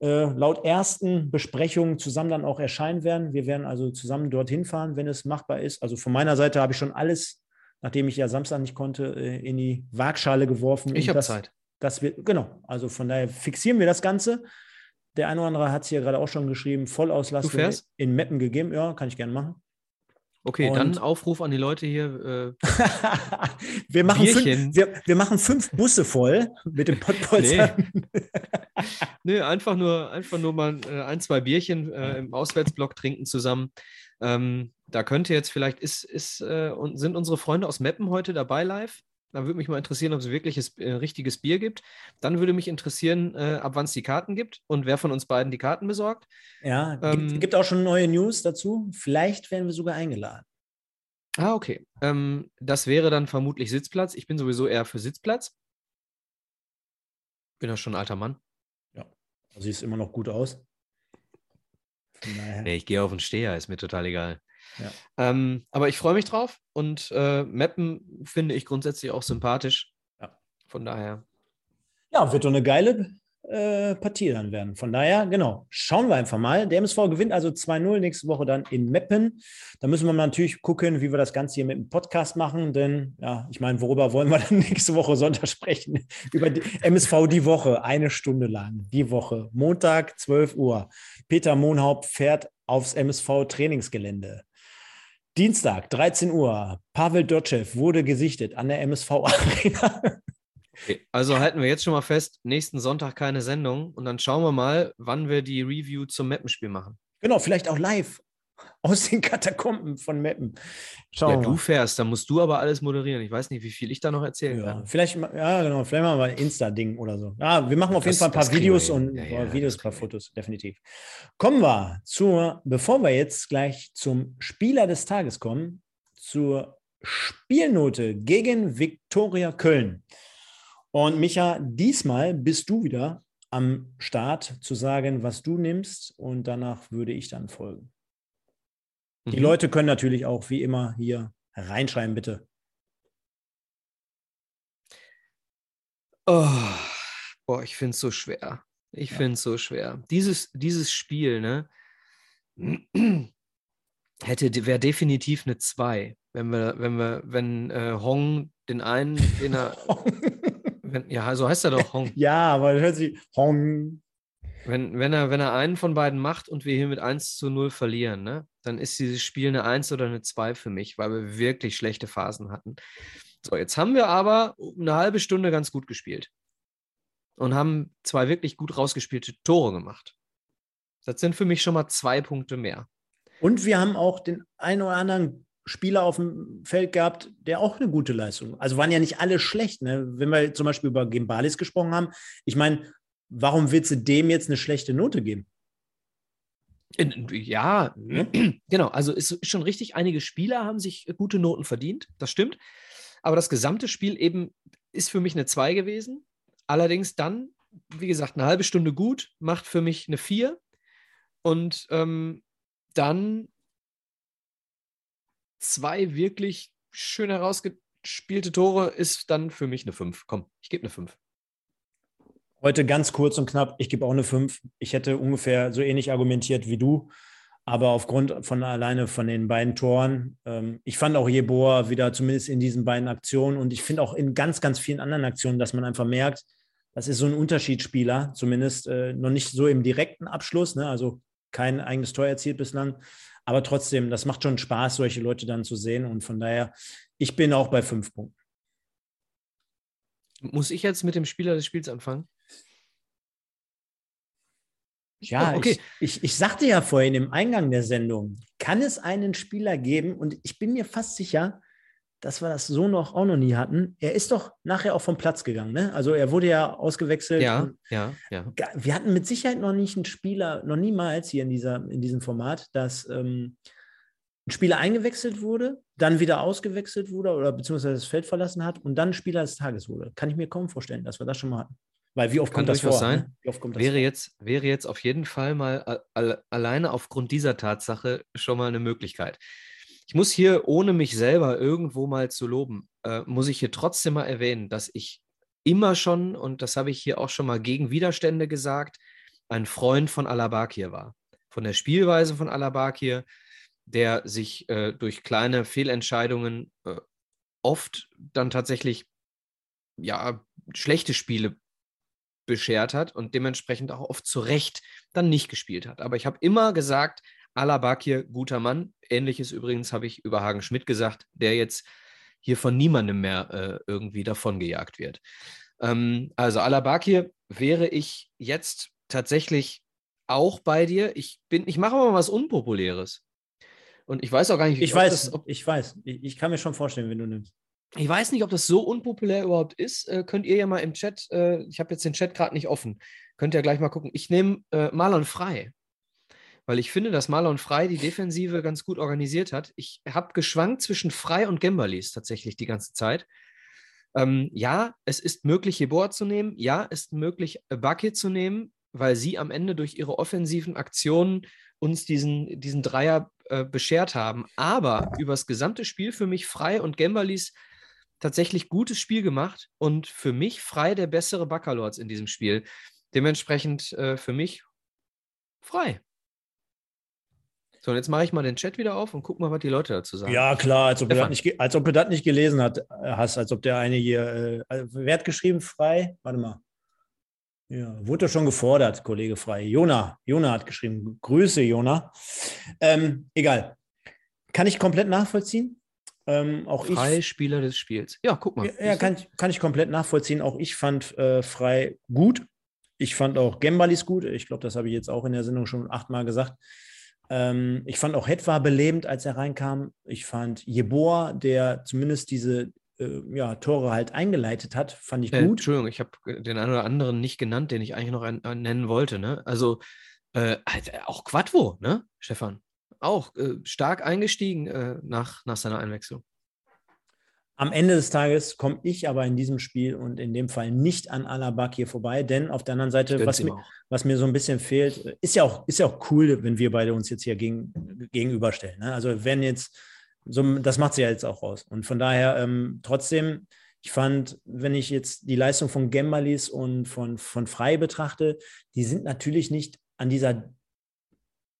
äh, laut ersten Besprechungen zusammen dann auch erscheinen werden. Wir werden also zusammen dorthin fahren, wenn es machbar ist. Also von meiner Seite habe ich schon alles nachdem ich ja Samstag nicht konnte, äh, in die Waagschale geworfen. Ich habe Zeit. Das wird, genau, also von daher fixieren wir das Ganze. Der eine oder andere hat es hier gerade auch schon geschrieben, Vollauslastung in Meppen gegeben. Ja, kann ich gerne machen. Okay, und dann Aufruf an die Leute hier. Äh, wir, machen fünf, wir, wir, machen fünf Busse voll mit dem Pottpolster. Nee. nee, einfach nur, einfach nur mal äh, ein, zwei Bierchen äh, im Auswärtsblock trinken zusammen. Ähm, da könnte jetzt vielleicht, ist, ist, äh, und sind unsere Freunde aus Meppen heute dabei live? Da würde mich mal interessieren, ob es wirklich ein äh, richtiges Bier gibt. Dann würde mich interessieren, äh, ab wann es die Karten gibt und wer von uns beiden die Karten besorgt. Ja, ähm, gibt, gibt, auch schon neue News dazu. Vielleicht werden wir sogar eingeladen. Ah, okay. Ähm, das wäre dann vermutlich Sitzplatz. Ich bin sowieso eher für Sitzplatz. Bin ja schon ein alter Mann. Ja, siehst immer noch gut aus. Nee, ich gehe auf den Steher, ist mir total egal. Ja. Ähm, aber ich freue mich drauf und äh, Mappen finde ich grundsätzlich auch sympathisch. Ja. Von daher. Ja, wird doch eine geile äh, Partie dann werden. Von daher, genau, schauen wir einfach mal. Der MSV gewinnt also 2-0 nächste Woche dann in Meppen. Da müssen wir natürlich gucken, wie wir das Ganze hier mit dem Podcast machen, denn ja, ich meine, worüber wollen wir dann nächste Woche Sonntag sprechen? Über die MSV die Woche, eine Stunde lang, die Woche. Montag, 12 Uhr. Peter Mohnhaupt fährt aufs MSV-Trainingsgelände. Dienstag, 13 Uhr. Pavel Dotschew wurde gesichtet an der MSV-Arena. Okay, also halten wir jetzt schon mal fest, nächsten Sonntag keine Sendung und dann schauen wir mal, wann wir die Review zum Mappenspiel machen. Genau, vielleicht auch live aus den Katakomben von Meppen. Schauen ja, du fährst, dann musst du aber alles moderieren. Ich weiß nicht, wie viel ich da noch erzählen ja, kann. Vielleicht, ja, genau, vielleicht machen wir ein Insta-Ding oder so. Ja, wir machen auf das, jeden Fall ein paar Videos und ja, ja, Videos, ein paar Fotos, definitiv. Kommen wir zur, bevor wir jetzt gleich zum Spieler des Tages kommen, zur Spielnote gegen Viktoria Köln. Und Micha, diesmal bist du wieder am Start zu sagen, was du nimmst und danach würde ich dann folgen. Die mhm. Leute können natürlich auch wie immer hier reinschreiben, bitte. Oh, boah, ich finde es so schwer. Ich ja. finde es so schwer. Dieses, dieses Spiel, ne, hätte, wäre definitiv eine 2, wenn wir, wenn wir, wenn äh, Hong den einen, den er Wenn, ja, so heißt er doch Hong. ja, aber hört sich Hong. Wenn, wenn, er, wenn er einen von beiden macht und wir hier mit 1 zu 0 verlieren, ne, dann ist dieses Spiel eine 1 oder eine 2 für mich, weil wir wirklich schlechte Phasen hatten. So, jetzt haben wir aber eine halbe Stunde ganz gut gespielt und haben zwei wirklich gut rausgespielte Tore gemacht. Das sind für mich schon mal zwei Punkte mehr. Und wir haben auch den einen oder anderen Spieler auf dem Feld gehabt, der auch eine gute Leistung. Also waren ja nicht alle schlecht. Ne? Wenn wir zum Beispiel über Gimbalis gesprochen haben, ich meine, warum willst du dem jetzt eine schlechte Note geben? Ja, genau. Also ist schon richtig, einige Spieler haben sich gute Noten verdient, das stimmt. Aber das gesamte Spiel eben ist für mich eine 2 gewesen. Allerdings dann, wie gesagt, eine halbe Stunde gut, macht für mich eine 4. Und ähm, dann zwei wirklich schön herausgespielte Tore ist dann für mich eine 5. Komm, ich gebe eine 5. Heute ganz kurz und knapp, ich gebe auch eine 5. Ich hätte ungefähr so ähnlich argumentiert wie du, aber aufgrund von alleine von den beiden Toren, ähm, ich fand auch Jeboa wieder zumindest in diesen beiden Aktionen und ich finde auch in ganz, ganz vielen anderen Aktionen, dass man einfach merkt, das ist so ein Unterschiedsspieler, zumindest äh, noch nicht so im direkten Abschluss, ne? also kein eigenes Tor erzielt bislang, aber trotzdem, das macht schon Spaß, solche Leute dann zu sehen. Und von daher, ich bin auch bei fünf Punkten. Muss ich jetzt mit dem Spieler des Spiels anfangen? Ja, oh, okay. Ich, ich, ich sagte ja vorhin im Eingang der Sendung, kann es einen Spieler geben, und ich bin mir fast sicher, dass wir das so noch auch noch nie hatten. Er ist doch nachher auch vom Platz gegangen, ne? Also er wurde ja ausgewechselt. Ja, ja, ja. Wir hatten mit Sicherheit noch nicht einen Spieler, noch niemals hier in, dieser, in diesem Format, dass ähm, ein Spieler eingewechselt wurde, dann wieder ausgewechselt wurde oder beziehungsweise das Feld verlassen hat und dann Spieler des Tages wurde. Kann ich mir kaum vorstellen, dass wir das schon mal hatten. Weil wie oft Kann kommt das vor? Sein? Ne? Wie oft kommt das wäre, vor? Jetzt, wäre jetzt auf jeden Fall mal alleine aufgrund dieser Tatsache schon mal eine Möglichkeit. Ich muss hier, ohne mich selber irgendwo mal zu loben, äh, muss ich hier trotzdem mal erwähnen, dass ich immer schon, und das habe ich hier auch schon mal gegen Widerstände gesagt, ein Freund von Alabakir war. Von der Spielweise von Alabakir, der sich äh, durch kleine Fehlentscheidungen äh, oft dann tatsächlich ja, schlechte Spiele beschert hat und dementsprechend auch oft zu Recht dann nicht gespielt hat. Aber ich habe immer gesagt, Alabakir, guter Mann. Ähnliches übrigens habe ich über Hagen Schmidt gesagt, der jetzt hier von niemandem mehr äh, irgendwie davongejagt wird. Ähm, also Alabakir wäre ich jetzt tatsächlich auch bei dir. Ich bin, ich mache mal was Unpopuläres. Und ich weiß auch gar nicht, wie ich weiß. Das, ob, ich weiß. Ich, ich, kann mir schon vorstellen, wenn du nimmst. Ich weiß nicht, ob das so unpopulär überhaupt ist. Äh, könnt ihr ja mal im Chat, äh, ich habe jetzt den Chat gerade nicht offen, könnt ihr gleich mal gucken. Ich nehme äh, Marlon Frei weil ich finde, dass Marlon Frei die Defensive ganz gut organisiert hat. Ich habe geschwankt zwischen Frei und Gembalis tatsächlich die ganze Zeit. Ähm, ja, es ist möglich, Jeboa zu nehmen. Ja, es ist möglich, Baki zu nehmen, weil sie am Ende durch ihre offensiven Aktionen uns diesen, diesen Dreier äh, beschert haben. Aber übers gesamte Spiel für mich Frei und Gembalis tatsächlich gutes Spiel gemacht und für mich Frei der bessere Baccalords in diesem Spiel. dementsprechend äh, für mich frei. So, und jetzt mache ich mal den Chat wieder auf und guck mal, was die Leute dazu sagen. Ja, klar, als ob, du das nicht, als ob du das nicht gelesen hat, hast, als ob der eine hier, äh, also, wer hat geschrieben, frei? Warte mal. Ja, wurde schon gefordert, Kollege Frei. Jona, Jona hat geschrieben. Grüße, Jona. Ähm, egal. Kann ich komplett nachvollziehen. Ähm, auch Frei ich, Spieler des Spiels. Ja, guck mal. Ja, kann, kann ich komplett nachvollziehen. Auch ich fand äh, Frei gut. Ich fand auch Gembalis gut. Ich glaube, das habe ich jetzt auch in der Sendung schon achtmal gesagt. Ähm, ich fand auch Hetwa belebend, als er reinkam. Ich fand Jeboa, der zumindest diese äh, ja, Tore halt eingeleitet hat, fand ich äh, gut. Entschuldigung, ich habe den einen oder anderen nicht genannt, den ich eigentlich noch ein, ein nennen wollte. Ne? Also äh, halt, auch Quadvo, ne, Stefan? Auch äh, stark eingestiegen äh, nach, nach seiner Einwechslung. Am Ende des Tages komme ich aber in diesem Spiel und in dem Fall nicht an Alabak hier vorbei, denn auf der anderen Seite, was mir, was mir, so ein bisschen fehlt, ist ja auch, ist ja auch cool, wenn wir beide uns jetzt hier gegen, gegenüberstellen. Ne? Also wenn jetzt so, das macht sie ja jetzt auch aus. Und von daher ähm, trotzdem, ich fand, wenn ich jetzt die Leistung von Gembalis und von, von Frei betrachte, die sind natürlich nicht an dieser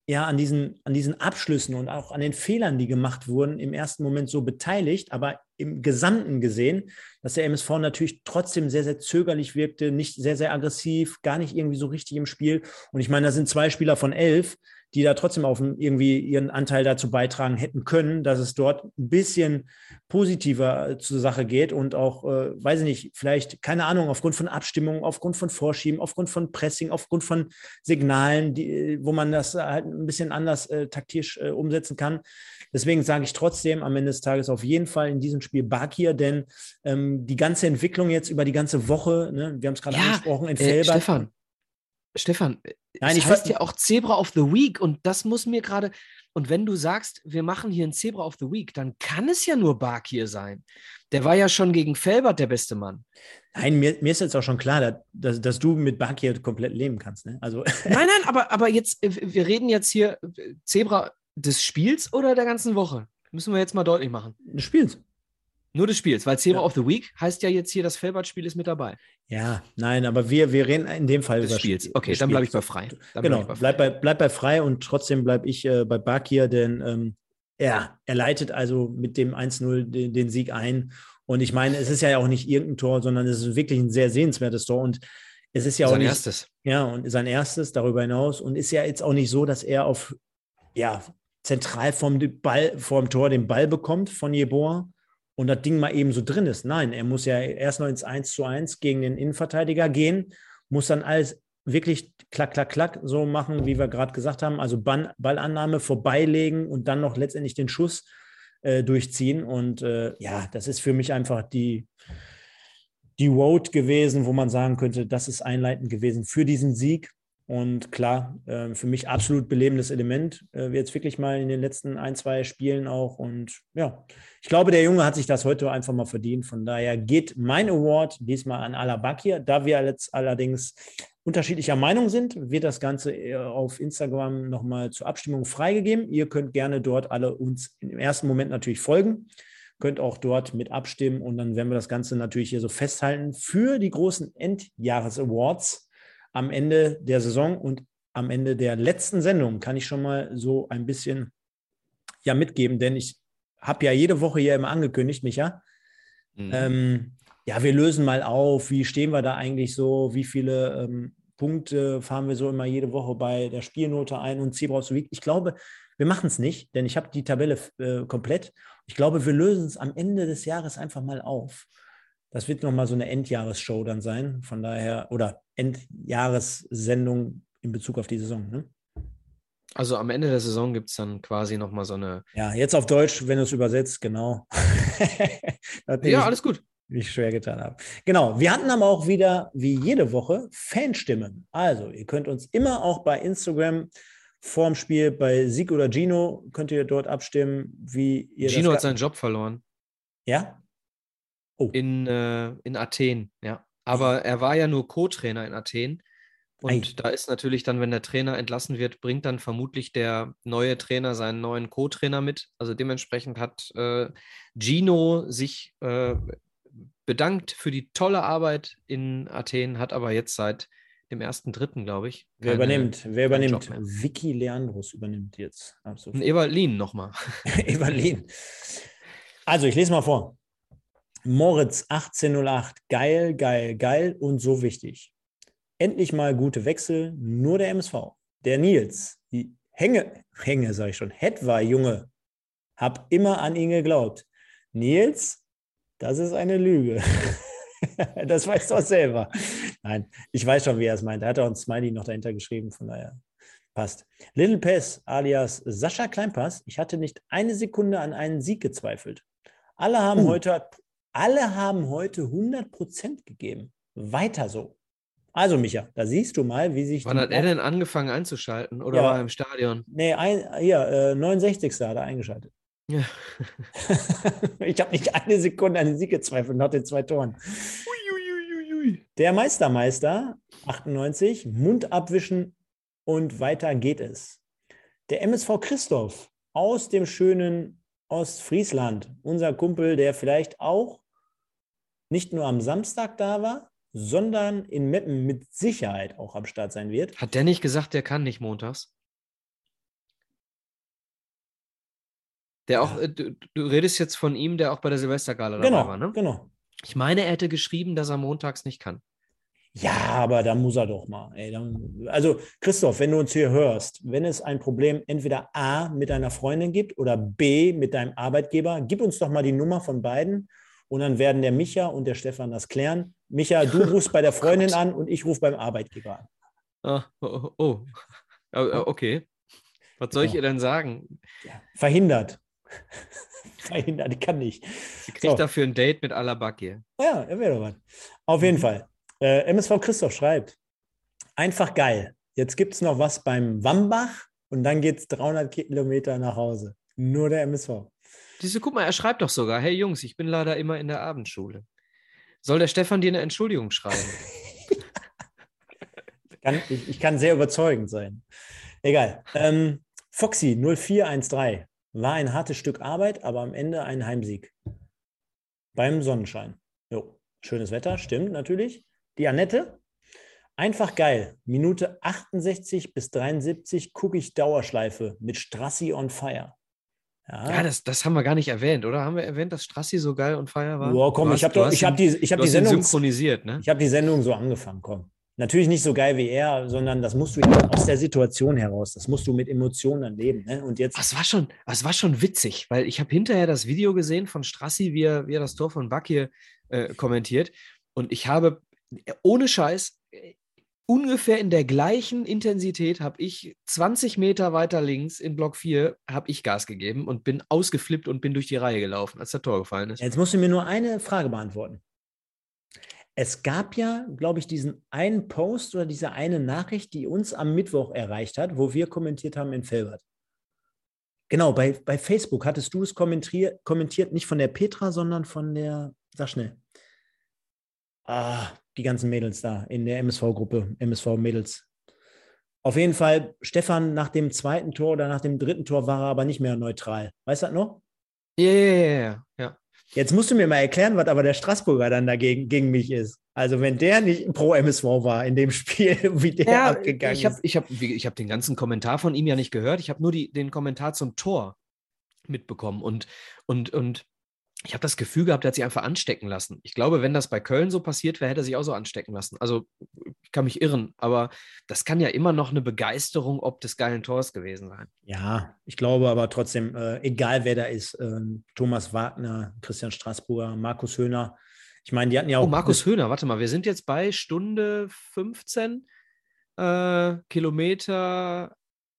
ja, an diesen, an diesen Abschlüssen und auch an den Fehlern, die gemacht wurden, im ersten Moment so beteiligt, aber im Gesamten gesehen, dass der MSV natürlich trotzdem sehr, sehr zögerlich wirkte, nicht sehr, sehr aggressiv, gar nicht irgendwie so richtig im Spiel. Und ich meine, da sind zwei Spieler von elf, die da trotzdem auf irgendwie ihren Anteil dazu beitragen hätten können, dass es dort ein bisschen positiver äh, zur Sache geht und auch, äh, weiß ich nicht, vielleicht, keine Ahnung, aufgrund von Abstimmungen, aufgrund von Vorschieben, aufgrund von Pressing, aufgrund von Signalen, die, wo man das halt ein bisschen anders äh, taktisch äh, umsetzen kann. Deswegen sage ich trotzdem am Ende des Tages auf jeden Fall in diesem Spiel Bakir, denn ähm, die ganze Entwicklung jetzt über die ganze Woche, ne, wir haben es gerade ja, angesprochen, in äh, Felbert. Stefan, Stefan, Nein, das heißt ja auch Zebra of the Week und das muss mir gerade. Und wenn du sagst, wir machen hier ein Zebra of the Week, dann kann es ja nur Bakir sein. Der war ja schon gegen Felbert der beste Mann. Nein, mir, mir ist jetzt auch schon klar, dass, dass du mit Bakir komplett leben kannst. Ne? Also. Nein, nein, aber, aber jetzt, äh, wir reden jetzt hier äh, Zebra des Spiels oder der ganzen Woche? Müssen wir jetzt mal deutlich machen. Des Spiels. Nur des Spiels, weil Zebra ja. of the Week heißt ja jetzt hier, das Felbert-Spiel ist mit dabei. Ja, nein, aber wir, wir reden in dem Fall des über Spiels. Okay, dann bleibe ich bei frei. Dann genau, bleib, bleib, bei, bleib bei frei und trotzdem bleibe ich äh, bei Bakir, denn ähm, er, er leitet also mit dem 1-0 den, den, Sieg ein. Und ich meine, es ist ja auch nicht irgendein Tor, sondern es ist wirklich ein sehr sehenswertes Tor. Und es ist ja sein auch. Sein erstes. Ja, und sein erstes darüber hinaus. Und ist ja jetzt auch nicht so, dass er auf, ja, zentral vom, Ball, vom Tor den Ball bekommt von Jeboa und das Ding mal eben so drin ist. Nein, er muss ja erst noch ins 1 zu 1 gegen den Innenverteidiger gehen, muss dann alles wirklich klack, klack, klack so machen, wie wir gerade gesagt haben. Also Ball, Ballannahme vorbeilegen und dann noch letztendlich den Schuss äh, durchziehen. Und äh, ja, das ist für mich einfach die, die Road gewesen, wo man sagen könnte, das ist einleitend gewesen für diesen Sieg. Und klar, äh, für mich absolut belebendes Element, äh, jetzt wirklich mal in den letzten ein, zwei Spielen auch. Und ja, ich glaube, der Junge hat sich das heute einfach mal verdient. Von daher geht mein Award diesmal an Alabakir. Da wir jetzt allerdings unterschiedlicher Meinung sind, wird das Ganze äh, auf Instagram nochmal zur Abstimmung freigegeben. Ihr könnt gerne dort alle uns im ersten Moment natürlich folgen könnt auch dort mit abstimmen und dann werden wir das Ganze natürlich hier so festhalten für die großen Endjahres-Awards am Ende der Saison und am Ende der letzten Sendung kann ich schon mal so ein bisschen ja mitgeben, denn ich habe ja jede Woche hier immer angekündigt, Micha. Mhm. Ähm, ja, wir lösen mal auf, wie stehen wir da eigentlich so, wie viele ähm, Punkte fahren wir so immer jede Woche bei der Spielnote ein und Zebra Week. Ich glaube, wir machen es nicht, denn ich habe die Tabelle äh, komplett. Ich glaube, wir lösen es am Ende des Jahres einfach mal auf. Das wird nochmal so eine Endjahresshow dann sein. Von daher, oder Endjahressendung in Bezug auf die Saison. Ne? Also am Ende der Saison gibt es dann quasi nochmal so eine. Ja, jetzt auf Deutsch, wenn du es übersetzt, genau. ja, alles gut. Wie ich schwer getan habe. Genau, wir hatten aber auch wieder, wie jede Woche, Fanstimmen. Also, ihr könnt uns immer auch bei Instagram vorm Spiel bei Sieg oder Gino, könnt ihr dort abstimmen, wie ihr Gino hat seinen Job verloren. Ja? Oh. In, äh, in Athen, ja. Aber er war ja nur Co-Trainer in Athen. Und Ei. da ist natürlich dann, wenn der Trainer entlassen wird, bringt dann vermutlich der neue Trainer seinen neuen Co-Trainer mit. Also dementsprechend hat äh, Gino sich äh, bedankt für die tolle Arbeit in Athen, hat aber jetzt seit dem ersten Dritten, glaube ich. Wer übernimmt? Wer übernimmt? Vicky Leandros übernimmt jetzt. Ab sofort. Und Evalin nochmal. Evalin. Also, ich lese mal vor. Moritz 1808, geil, geil, geil und so wichtig. Endlich mal gute Wechsel, nur der MSV. Der Nils, die Hänge, Hänge sage ich schon, Het war Junge, hab immer an ihn geglaubt. Nils, das ist eine Lüge. das weißt du auch selber. Nein, ich weiß schon, wie er es meint. Er hat auch ein Smiley noch dahinter geschrieben, von daher passt. Little Pess alias Sascha Kleinpass, ich hatte nicht eine Sekunde an einen Sieg gezweifelt. Alle haben Uh. heute, alle haben heute 100% gegeben. Weiter so. Also, Micha, da siehst du mal, wie sich Wann hat er denn angefangen einzuschalten? Oder Ja. war er im Stadion? Nee, ein, hier, äh, 69. hat er eingeschaltet. Ja. ich habe nicht eine Sekunde an den Sieg gezweifelt nach den zwei Toren. Der Meistermeister, 98, Mund abwischen und weiter geht es. Der MSV Christoph aus dem schönen Ostfriesland, unser Kumpel, der vielleicht auch nicht nur am Samstag da war, sondern in Meppen mit Sicherheit auch am Start sein wird. Hat der nicht gesagt, der kann nicht montags? Der auch, Ja. du, du redest jetzt von ihm, der auch bei der Silvestergala dabei Genau, war, ne? genau. Ich meine, er hätte geschrieben, dass er montags nicht kann. Ja, aber da muss er doch mal. Ey, dann, also Christoph, wenn du uns hier hörst, wenn es ein Problem entweder A mit deiner Freundin gibt oder B mit deinem Arbeitgeber, gib uns doch mal die Nummer von beiden und dann werden der Micha und der Stefan das klären. Micha, du rufst bei der Freundin an und ich rufe beim Arbeitgeber an. Ah, oh, oh, oh. Okay. Was soll ich ihr denn sagen? Verhindert. Verhindert, ich kann nicht. Sie kriegt So. dafür ein Date mit Alabakir. Ja, er wäre doch was. Auf jeden Mhm. Fall. Äh, MSV Christoph schreibt, einfach geil. Jetzt gibt es noch was beim Wambach und dann geht es 300 Kilometer nach Hause. Nur der MSV. Diese, guck mal, er schreibt doch sogar, hey Jungs, ich bin leider immer in der Abendschule. Soll der Stefan dir eine Entschuldigung schreiben? Kann, ich, ich kann sehr überzeugend sein. Egal. Ähm, Foxy 0413 war ein hartes Stück Arbeit, aber am Ende ein Heimsieg. Beim Sonnenschein. Jo, schönes Wetter, stimmt natürlich. Die Annette, einfach geil. Minute 68 bis 73 gucke ich Dauerschleife mit Strassi on Fire. Ja, das, das haben wir gar nicht erwähnt, oder? Haben wir erwähnt, dass Strassi so geil und feier war? Wow, komm, ich hast- habe ich hab ihn- die, ich hab die Sendung synchronisiert, ne? Ich habe die Sendung so angefangen, komm. Natürlich nicht so geil wie er, sondern das musst du ja aus der Situation heraus. Das musst du mit Emotionen erleben. Ne? Und jetzt, Es war schon, es war schon witzig, weil ich habe hinterher das Video gesehen von Strassi, wie er, wie er das Tor von Bakir äh, kommentiert. Und ich habe, ohne Scheiß, äh, ungefähr in der gleichen Intensität habe ich 20 Meter weiter links in Block 4 habe ich Gas gegeben und bin ausgeflippt und bin durch die Reihe gelaufen, als der Tor gefallen ist. jetzt musst du mir nur eine Frage beantworten. Es gab ja, glaube ich, diesen einen Post oder diese eine Nachricht, die uns am Mittwoch erreicht hat, wo wir kommentiert haben in Felbert. Genau, bei, bei Facebook hattest du es kommentiert, kommentiert, nicht von der Petra, sondern von der, sag schnell. Ah, die ganzen Mädels da in der MSV-Gruppe, MSV-Mädels. Auf jeden Fall, Stefan nach dem zweiten Tor oder nach dem dritten Tor war er aber nicht mehr neutral. Weißt du das noch? Ja, ja, ja. Jetzt musst du mir mal erklären, was aber der Straßburger dann dagegen gegen mich ist. Also wenn der nicht pro MSV war in dem Spiel, wie der Ja, abgegangen ich habe ist. ich hab, wie- ich hab den ganzen Kommentar von ihm ja nicht gehört. Ich habe nur die, den Kommentar zum Tor mitbekommen. Und, und, und ich habe das Gefühl gehabt, er hat sich einfach anstecken lassen. Ich glaube, wenn das bei Köln so passiert wäre, hätte er sich auch so anstecken lassen. Also ich kann mich irren, aber das kann ja immer noch eine Begeisterung ob des geilen Tors gewesen sein. Ja, ich glaube aber trotzdem, äh, egal wer da ist, ähm, Thomas Wagner, Christian Straßburger, Markus Höhner. Ich meine, die hatten ja auch. Oh, Markus Höhner, warte mal, wir sind jetzt bei Stunde 15, äh, Kilometer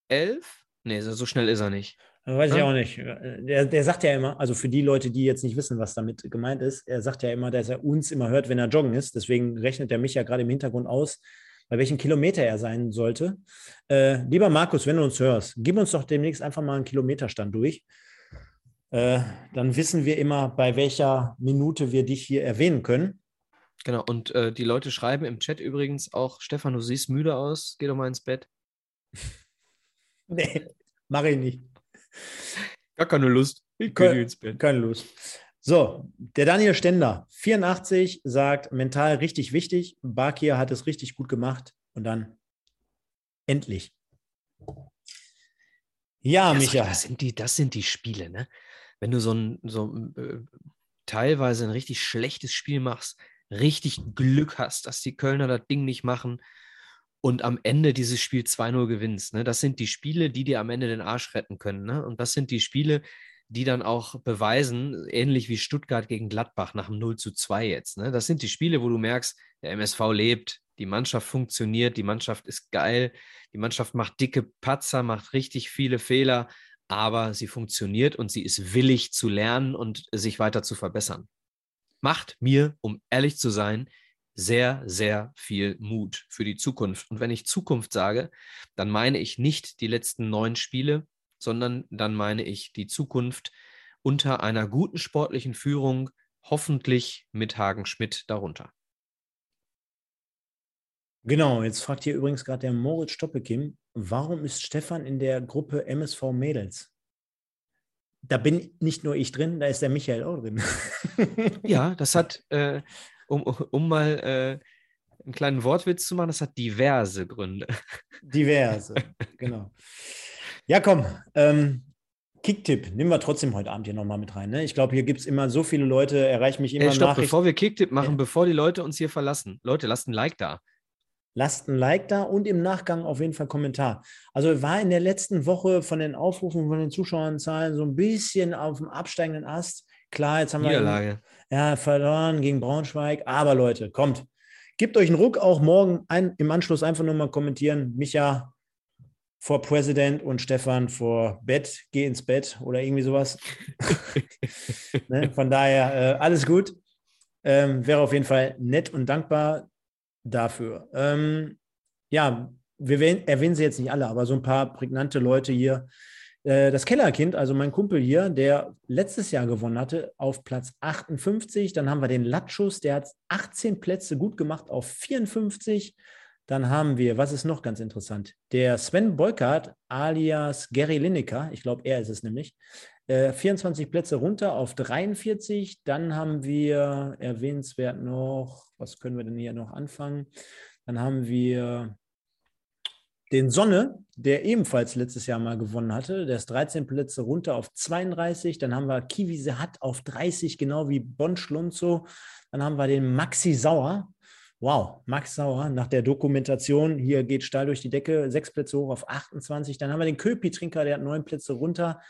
11? Nee, so schnell ist er nicht. Weiß ich Ja. auch nicht. Der, der sagt ja immer, also für die Leute, die jetzt nicht wissen, was damit gemeint ist, er sagt ja immer, dass er uns immer hört, wenn er joggen ist. Deswegen rechnet er mich ja gerade im Hintergrund aus, bei welchem Kilometer er sein sollte. Äh, lieber Markus, wenn du uns hörst, gib uns doch demnächst einfach mal einen Kilometerstand durch. Äh, dann wissen wir immer, bei welcher Minute wir dich hier erwähnen können. Genau, und äh, die Leute schreiben im Chat übrigens auch, Stefan, du siehst müde aus, geh doch mal ins Bett. Nee, mach ich nicht. Gar keine Lust. Ich Kö- geh ins Bett. Keine Lust. So, der Daniel Stender, 84, sagt, mental richtig wichtig. Bakir hat es richtig gut gemacht. Und dann endlich. Ja, Ja, Micha. Das sind die, das sind die Spiele, ne? Wenn du so ein, so ein, äh, teilweise ein richtig schlechtes Spiel machst, richtig Glück hast, dass die Kölner das Ding nicht machen und am Ende dieses Spiel 2-0 gewinnst. Ne? Das sind die Spiele, die dir am Ende den Arsch retten können. Ne? Und das sind die Spiele, die dann auch beweisen, ähnlich wie Stuttgart gegen Gladbach nach dem 0 zu 2 jetzt. Ne? Das sind die Spiele, wo du merkst, der MSV lebt, die Mannschaft funktioniert, die Mannschaft ist geil, die Mannschaft macht dicke Patzer, macht richtig viele Fehler, aber sie funktioniert und sie ist willig zu lernen und sich weiter zu verbessern. Macht mir, um ehrlich zu sein, sehr, sehr viel Mut für die Zukunft. Und wenn ich Zukunft sage, dann meine ich nicht die letzten neun Spiele, sondern dann meine ich die Zukunft unter einer guten sportlichen Führung, hoffentlich mit Hagen Schmidt darunter. Genau, jetzt fragt hier übrigens gerade der Moritz Stoppekim, warum ist Stefan in der Gruppe MSV Mädels? Da bin nicht nur ich drin, da ist der Michael auch drin. Ja, das hat, äh, um, um mal äh, einen kleinen Wortwitz zu machen, das hat diverse Gründe. Diverse, genau. Ja, komm, ähm, Kicktipp nehmen wir trotzdem heute Abend hier nochmal mit rein. Ne? Ich glaube, hier gibt es immer so viele Leute, erreichen mich immer Ey, stopp, Nachrichten. bevor wir Kicktipp machen, Ja. bevor die Leute uns hier verlassen. Leute, lasst ein Like da. Lasst ein Like da und im Nachgang auf jeden Fall Kommentar. Also war in der letzten Woche von den Aufrufen, von den Zuschauerzahlen so ein bisschen auf dem absteigenden Ast. Klar, jetzt haben wir Niederlage. ja, verloren gegen Braunschweig. Aber Leute, kommt, gebt euch einen Ruck, auch morgen ein, im Anschluss einfach nur mal kommentieren. Micha vor Präsident und Stefan vor Bett, geh ins Bett oder irgendwie sowas. ne? Von daher äh, alles gut. Ähm, wäre auf jeden Fall nett und dankbar dafür. Ähm, ja, wir erwähnen sie jetzt nicht alle, aber so ein paar prägnante Leute hier. Äh, Das Kellerkind, also mein Kumpel hier, der letztes Jahr gewonnen hatte, auf Platz 58. Dann haben wir den Latschus, der hat 18 Plätze gut gemacht auf 54. Dann haben wir, was ist noch ganz interessant? Der Sven Beukert alias Gary Lineker, ich glaube, er ist es nämlich, äh, 24 Plätze runter auf 43. Dann haben wir erwähnenswert noch, was können wir denn hier noch anfangen? Dann haben wir den Sonne, der ebenfalls letztes Jahr mal gewonnen hatte. Der ist 13 Plätze runter auf 32. Dann haben wir Kiwi Sehat auf 30, genau wie Bon Schlunzo. Dann haben wir den Maxi Sauer. Wow, Max Sauer nach der Dokumentation, hier geht steil durch die Decke, sechs Plätze hoch auf 28. Dann haben wir den Köpi-Trinker, der hat neun Plätze runter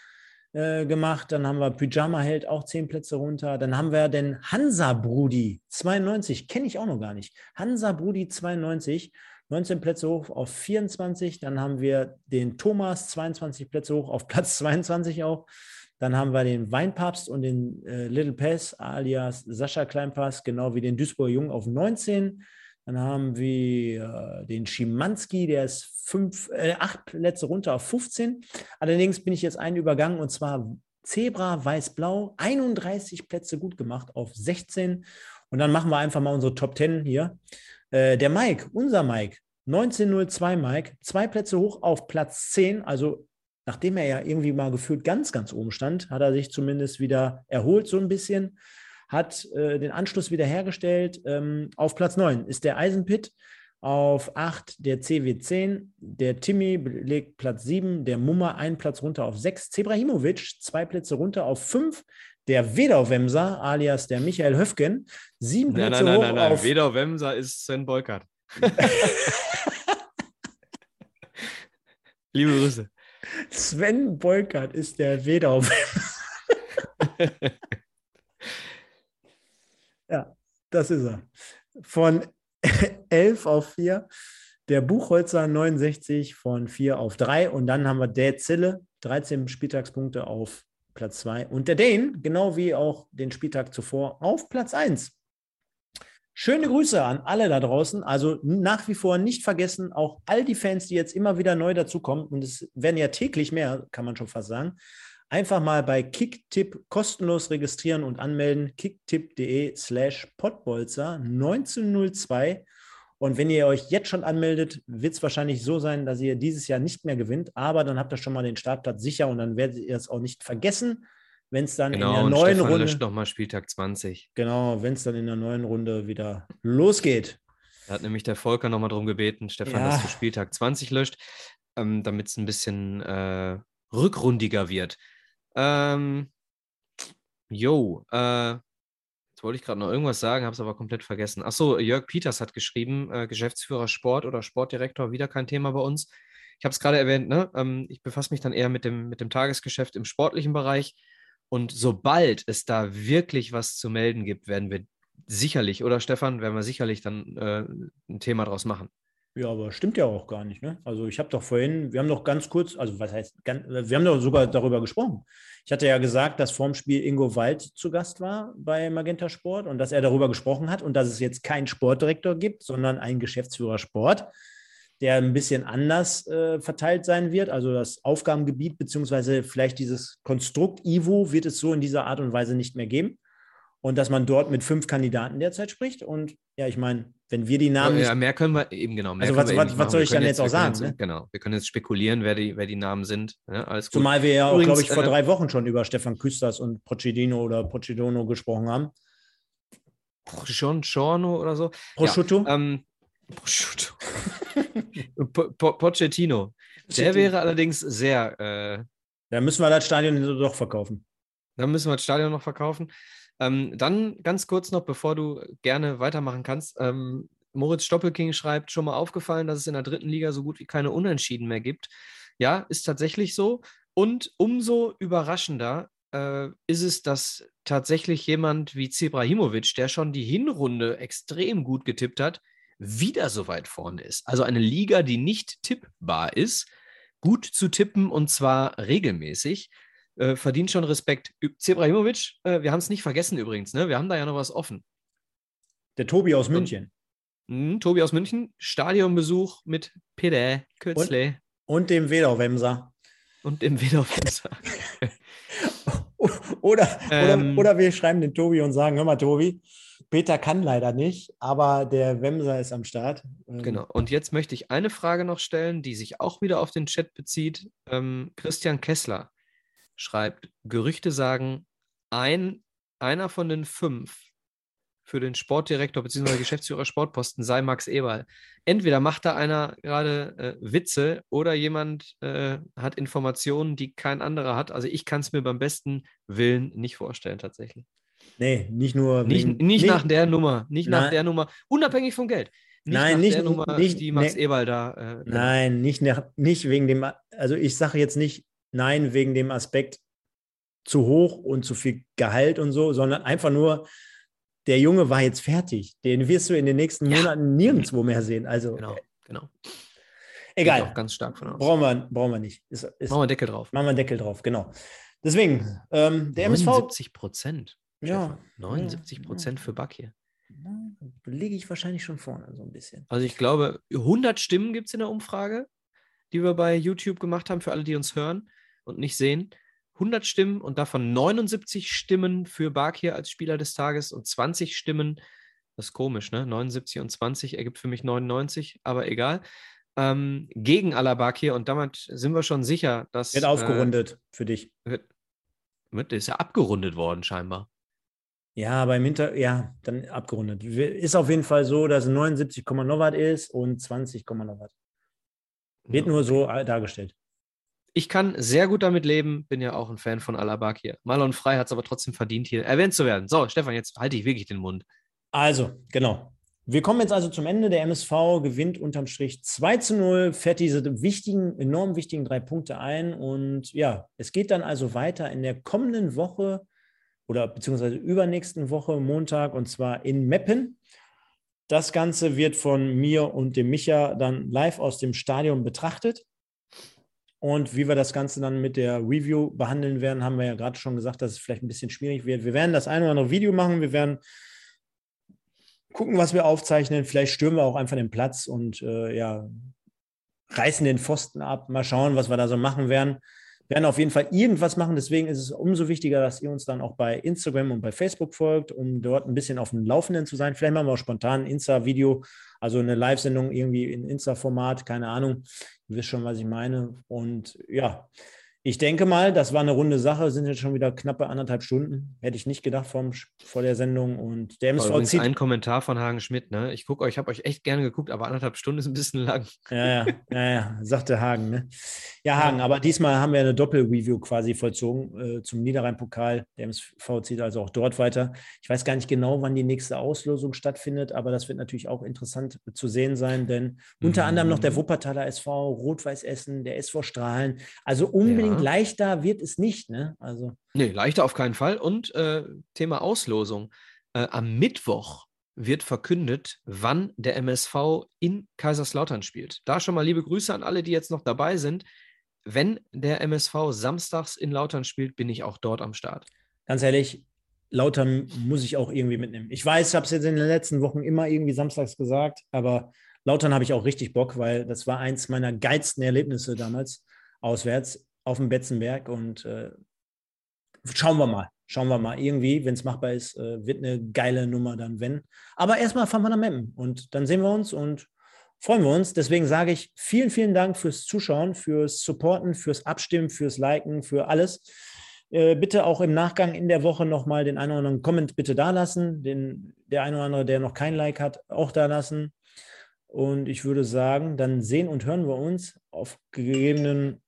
äh, gemacht. Dann haben wir Pyjama Held auch zehn Plätze runter. Dann haben wir den Hansa Brudi 92, kenne ich auch noch gar nicht. Hansa Brudi 92, 19 Plätze hoch auf 24. Dann haben wir den Thomas 22 Plätze hoch auf Platz 22 auch. Dann haben wir den Weinpapst und den äh, Little Pass alias Sascha Kleinpass, genau wie den Duisburger Jung auf 19. Dann haben wir äh, den Schimanski, der ist fünf, äh, acht Plätze runter auf 15. Allerdings bin ich jetzt einen übergangen und zwar Zebra Weiß-Blau, 31 Plätze gut gemacht auf 16. Und dann machen wir einfach mal unsere Top 10 hier. Äh, der Mike, unser Mike, 1902 Mike, zwei Plätze hoch auf Platz 10. Also nachdem er ja irgendwie mal gefühlt ganz, ganz oben stand, hat er sich zumindest wieder erholt so ein bisschen, hat äh, den Anschluss wieder hergestellt. Ähm, auf Platz 9 ist der Eisenpit, auf 8 der CW10, der Timmy belegt Platz 7, der Mummer einen Platz runter auf 6, Zebrahimovic zwei Plätze runter auf 5, der Wedau-Wemser alias der Michael Höfgen, sieben Nein, Plätze nein, nein, hoch nein, nein. auf Weder Wemser ist Sven Beukert. Liebe Grüße. Sven Beukert ist der Wedau. ja, das ist er. Von 11 auf 4. Der Buchholzer 69 von 4 auf 3. Und dann haben wir der Zille, 13 Spieltagspunkte auf Platz 2. Und der Dane, genau wie auch den Spieltag zuvor, auf Platz 1. Schöne Grüße an alle da draußen. Also nach wie vor nicht vergessen, auch all die Fans, die jetzt immer wieder neu dazukommen, und es werden ja täglich mehr, kann man schon fast sagen, einfach mal bei Kicktipp kostenlos registrieren und anmelden. kicktipp.de slash potbolzer 1902. Und wenn ihr euch jetzt schon anmeldet, wird es wahrscheinlich so sein, dass ihr dieses Jahr nicht mehr gewinnt, aber dann habt ihr schon mal den Startplatz sicher und dann werdet ihr es auch nicht vergessen, wenn es dann Genau, in der neuen Stefan Runde löscht nochmal Spieltag 20. Genau, wenn es dann in der neuen Runde wieder losgeht. Da hat nämlich der Volker nochmal darum gebeten, Stefan, ja. dass du Spieltag 20 löscht, ähm, damit es ein bisschen äh, rückrundiger wird. Ähm, jo, äh, jetzt wollte ich gerade noch irgendwas sagen, habe es aber komplett vergessen. Achso, Jörg Peters hat geschrieben, äh, Geschäftsführer Sport oder Sportdirektor, wieder kein Thema bei uns. Ich habe es gerade erwähnt, ne? Ähm, ich befasse mich dann eher mit dem, mit dem Tagesgeschäft im sportlichen Bereich. Und sobald es da wirklich was zu melden gibt, werden wir sicherlich, oder Stefan, werden wir sicherlich dann äh, ein Thema draus machen. Ja, aber stimmt ja auch gar nicht. Ne? Also ich habe doch vorhin, wir haben doch ganz kurz, also was heißt, ganz, wir haben doch sogar darüber gesprochen. Ich hatte ja gesagt, dass vorm Spiel Ingo Wald zu Gast war bei Magenta Sport und dass er darüber gesprochen hat und dass es jetzt keinen Sportdirektor gibt, sondern einen Geschäftsführer Sport, der ein bisschen anders äh, verteilt sein wird. Also das Aufgabengebiet beziehungsweise vielleicht dieses Konstrukt Ivo wird es so in dieser Art und Weise nicht mehr geben und dass man dort mit fünf Kandidaten derzeit spricht. Und ja, ich meine, wenn wir die Namen. Ja, mehr können wir eben genau. also, was, was, was soll ich dann jetzt, auch sagen? Jetzt, ne? Genau, wir können jetzt spekulieren, wer die, wer die Namen sind. Ja, alles gut. Zumal wir ja auch, glaube ich, vor äh, drei Wochen schon über Stefan Küsters und Pochettino oder Pochettino gesprochen haben. Giorno oder so. Prosciutto? Ja, ähm, Prosciutto. po, po, Pochettino. Der wäre allerdings sehr. Äh, da müssen wir das Stadion doch verkaufen. Da müssen wir das Stadion noch verkaufen. Ähm, dann ganz kurz noch, bevor du gerne weitermachen kannst. Ähm, Moritz Stoppelking schreibt, schon mal aufgefallen, dass es in der dritten Liga so gut wie keine Unentschieden mehr gibt. Ja, ist tatsächlich so. Und umso überraschender äh, ist es, dass tatsächlich jemand wie Zebrahimovic, der schon die Hinrunde extrem gut getippt hat, wieder so weit vorne ist. Also eine Liga, die nicht tippbar ist, gut zu tippen und zwar regelmäßig äh, verdient schon Respekt. Zebrahimovic, äh, wir haben es nicht vergessen übrigens, ne? wir haben da ja noch was offen. Der Tobi aus München. Und, mh, Tobi aus München, Stadionbesuch mit Peter Kürzle. Und, und dem Wedau-Wemser. Und dem Wedau-Wemser. oder, ähm, oder, oder wir schreiben den Tobi und sagen, hör mal Tobi, Peter kann leider nicht, aber der Wemser ist am Start. Ähm, genau. Und jetzt möchte ich eine Frage noch stellen, die sich auch wieder auf den Chat bezieht. Ähm, Christian Kessler schreibt, Gerüchte sagen, ein, einer von den fünf für den Sportdirektor bzw. Geschäftsführer Sportposten sei Max Eberl. Entweder macht da einer gerade äh, Witze oder jemand äh, hat Informationen, die kein anderer hat. Also ich kann es mir beim besten Willen nicht vorstellen tatsächlich. Nee, nicht nur. Nicht, wegen, nicht, nicht nach der Nummer, nicht nein. nach der Nummer, unabhängig vom Geld. Nicht nein, nicht, Nummer, nicht, die Max ne, Eberl da. Äh, nein, nicht, nach, nicht wegen dem, also ich sage jetzt nicht Nein wegen dem Aspekt zu hoch und zu viel Gehalt und so, sondern einfach nur, der Junge war jetzt fertig. Den wirst du in den nächsten ja. Monaten nirgendwo mehr sehen. Also, genau, genau. Egal. ganz stark von aus. Brauchen wir, brauchen wir nicht. Ist, ist, machen wir Deckel drauf. Machen wir einen Deckel drauf, genau. Deswegen, ähm, der 79 Prozent. Ja. 79 Prozent ja. für Back hier. Liege ich wahrscheinlich schon vorne, so ein bisschen. Also ich glaube, 100 Stimmen gibt es in der Umfrage, die wir bei YouTube gemacht haben, für alle, die uns hören und nicht sehen. 100 Stimmen und davon 79 Stimmen für Bakir als Spieler des Tages und 20 Stimmen, das ist komisch, ne? 79 und 20 ergibt für mich 99, aber egal. Ähm, gegen Alabakir und damit sind wir schon sicher, dass. Wird aufgerundet äh, für dich. Wird, wird, ist ja abgerundet worden, scheinbar. Ja, beim Hinter, ja, dann abgerundet. Ist auf jeden Fall so, dass 79, Watt ist und 20, Watt. Wird ja. nur so dargestellt ich kann sehr gut damit leben, bin ja auch ein Fan von Alabak hier. Marlon Frei hat es aber trotzdem verdient, hier erwähnt zu werden. So, Stefan, jetzt halte ich wirklich den Mund. Also, genau. Wir kommen jetzt also zum Ende. Der MSV gewinnt unterm Strich 2 zu 0, fährt diese wichtigen, enorm wichtigen drei Punkte ein. Und ja, es geht dann also weiter in der kommenden Woche oder beziehungsweise übernächsten Woche, Montag, und zwar in Meppen. Das Ganze wird von mir und dem Micha dann live aus dem Stadion betrachtet. Und wie wir das Ganze dann mit der Review behandeln werden, haben wir ja gerade schon gesagt, dass es vielleicht ein bisschen schwierig wird. Wir werden das ein oder andere Video machen. Wir werden gucken, was wir aufzeichnen. Vielleicht stürmen wir auch einfach den Platz und äh, ja, reißen den Pfosten ab. Mal schauen, was wir da so machen werden. Werden auf jeden Fall irgendwas machen. Deswegen ist es umso wichtiger, dass ihr uns dann auch bei Instagram und bei Facebook folgt, um dort ein bisschen auf dem Laufenden zu sein. Vielleicht machen wir auch spontan ein Insta-Video, also eine Live-Sendung irgendwie in Insta-Format, keine Ahnung. Ihr wisst schon, was ich meine. Und ja, ich denke mal, das war eine runde Sache, sind jetzt schon wieder knappe anderthalb Stunden. Hätte ich nicht gedacht vor, vor der Sendung. Und der MSV zieht. Ein Kommentar von Hagen Schmidt, ne? Ich gucke euch, ich habe euch echt gerne geguckt, aber anderthalb Stunden ist ein bisschen lang. Ja, ja, ja, ja sagte Hagen, ne? Ja, Hagen, aber diesmal haben wir eine Doppel-Review quasi vollzogen äh, zum Niederrhein-Pokal. Der MSV zieht also auch dort weiter. Ich weiß gar nicht genau, wann die nächste Auslosung stattfindet, aber das wird natürlich auch interessant zu sehen sein, denn unter mhm. anderem noch der Wuppertaler SV, Rot-Weiß Essen, der SV Strahlen. Also unbedingt unbedingt leichter wird es nicht, ne? Also. Nee, leichter auf keinen Fall. Und äh, Thema Auslosung. Äh, am Mittwoch wird verkündet, wann der MSV in Kaiserslautern spielt. Da schon mal liebe Grüße an alle, die jetzt noch dabei sind. Wenn der MSV samstags in Lautern spielt, bin ich auch dort am Start. Ganz ehrlich, Lautern muss ich auch irgendwie mitnehmen. Ich weiß, ich habe es jetzt in den letzten Wochen immer irgendwie samstags gesagt, aber Lautern habe ich auch richtig Bock, weil das war eins meiner geilsten Erlebnisse damals auswärts auf dem Betzenberg und äh, schauen wir mal. Schauen wir mal. Irgendwie, wenn es machbar ist, äh, wird eine geile Nummer dann, wenn. Aber erstmal fahren wir nach Meppen und dann sehen wir uns und freuen wir uns. Deswegen sage ich vielen, vielen Dank fürs Zuschauen, fürs Supporten, fürs Abstimmen, fürs Liken, für alles. Äh, bitte auch im Nachgang in der Woche nochmal den einen oder anderen Comment bitte da lassen. Den, der eine oder andere, der noch kein Like hat, auch da lassen. Und ich würde sagen, dann sehen und hören wir uns auf gegebenen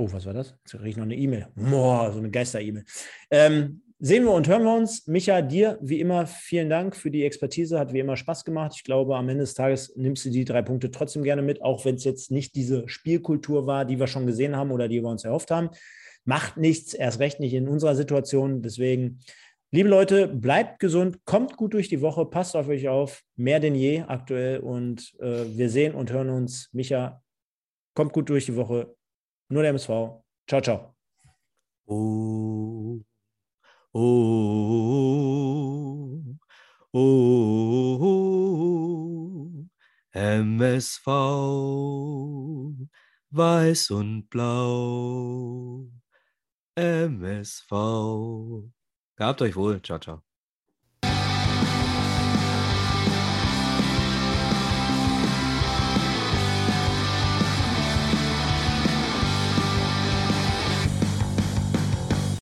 Oh, was war das? Jetzt kriege ich noch eine E-Mail. Boah, so eine Geister-E-Mail. Ähm, sehen wir und hören wir uns. Micha, dir wie immer vielen Dank für die Expertise. Hat wie immer Spaß gemacht. Ich glaube, am Ende des Tages nimmst du die drei Punkte trotzdem gerne mit, auch wenn es jetzt nicht diese Spielkultur war, die wir schon gesehen haben oder die wir uns erhofft haben. Macht nichts, erst recht nicht in unserer Situation. Deswegen, liebe Leute, bleibt gesund, kommt gut durch die Woche, passt auf euch auf, mehr denn je aktuell. Und äh, wir sehen und hören uns. Micha, kommt gut durch die Woche. Nur der MSV. Ciao, ciao. Oh, oh, oh, MSV, weiß und blau, MSV. Gehabt euch wohl. Ciao, ciao.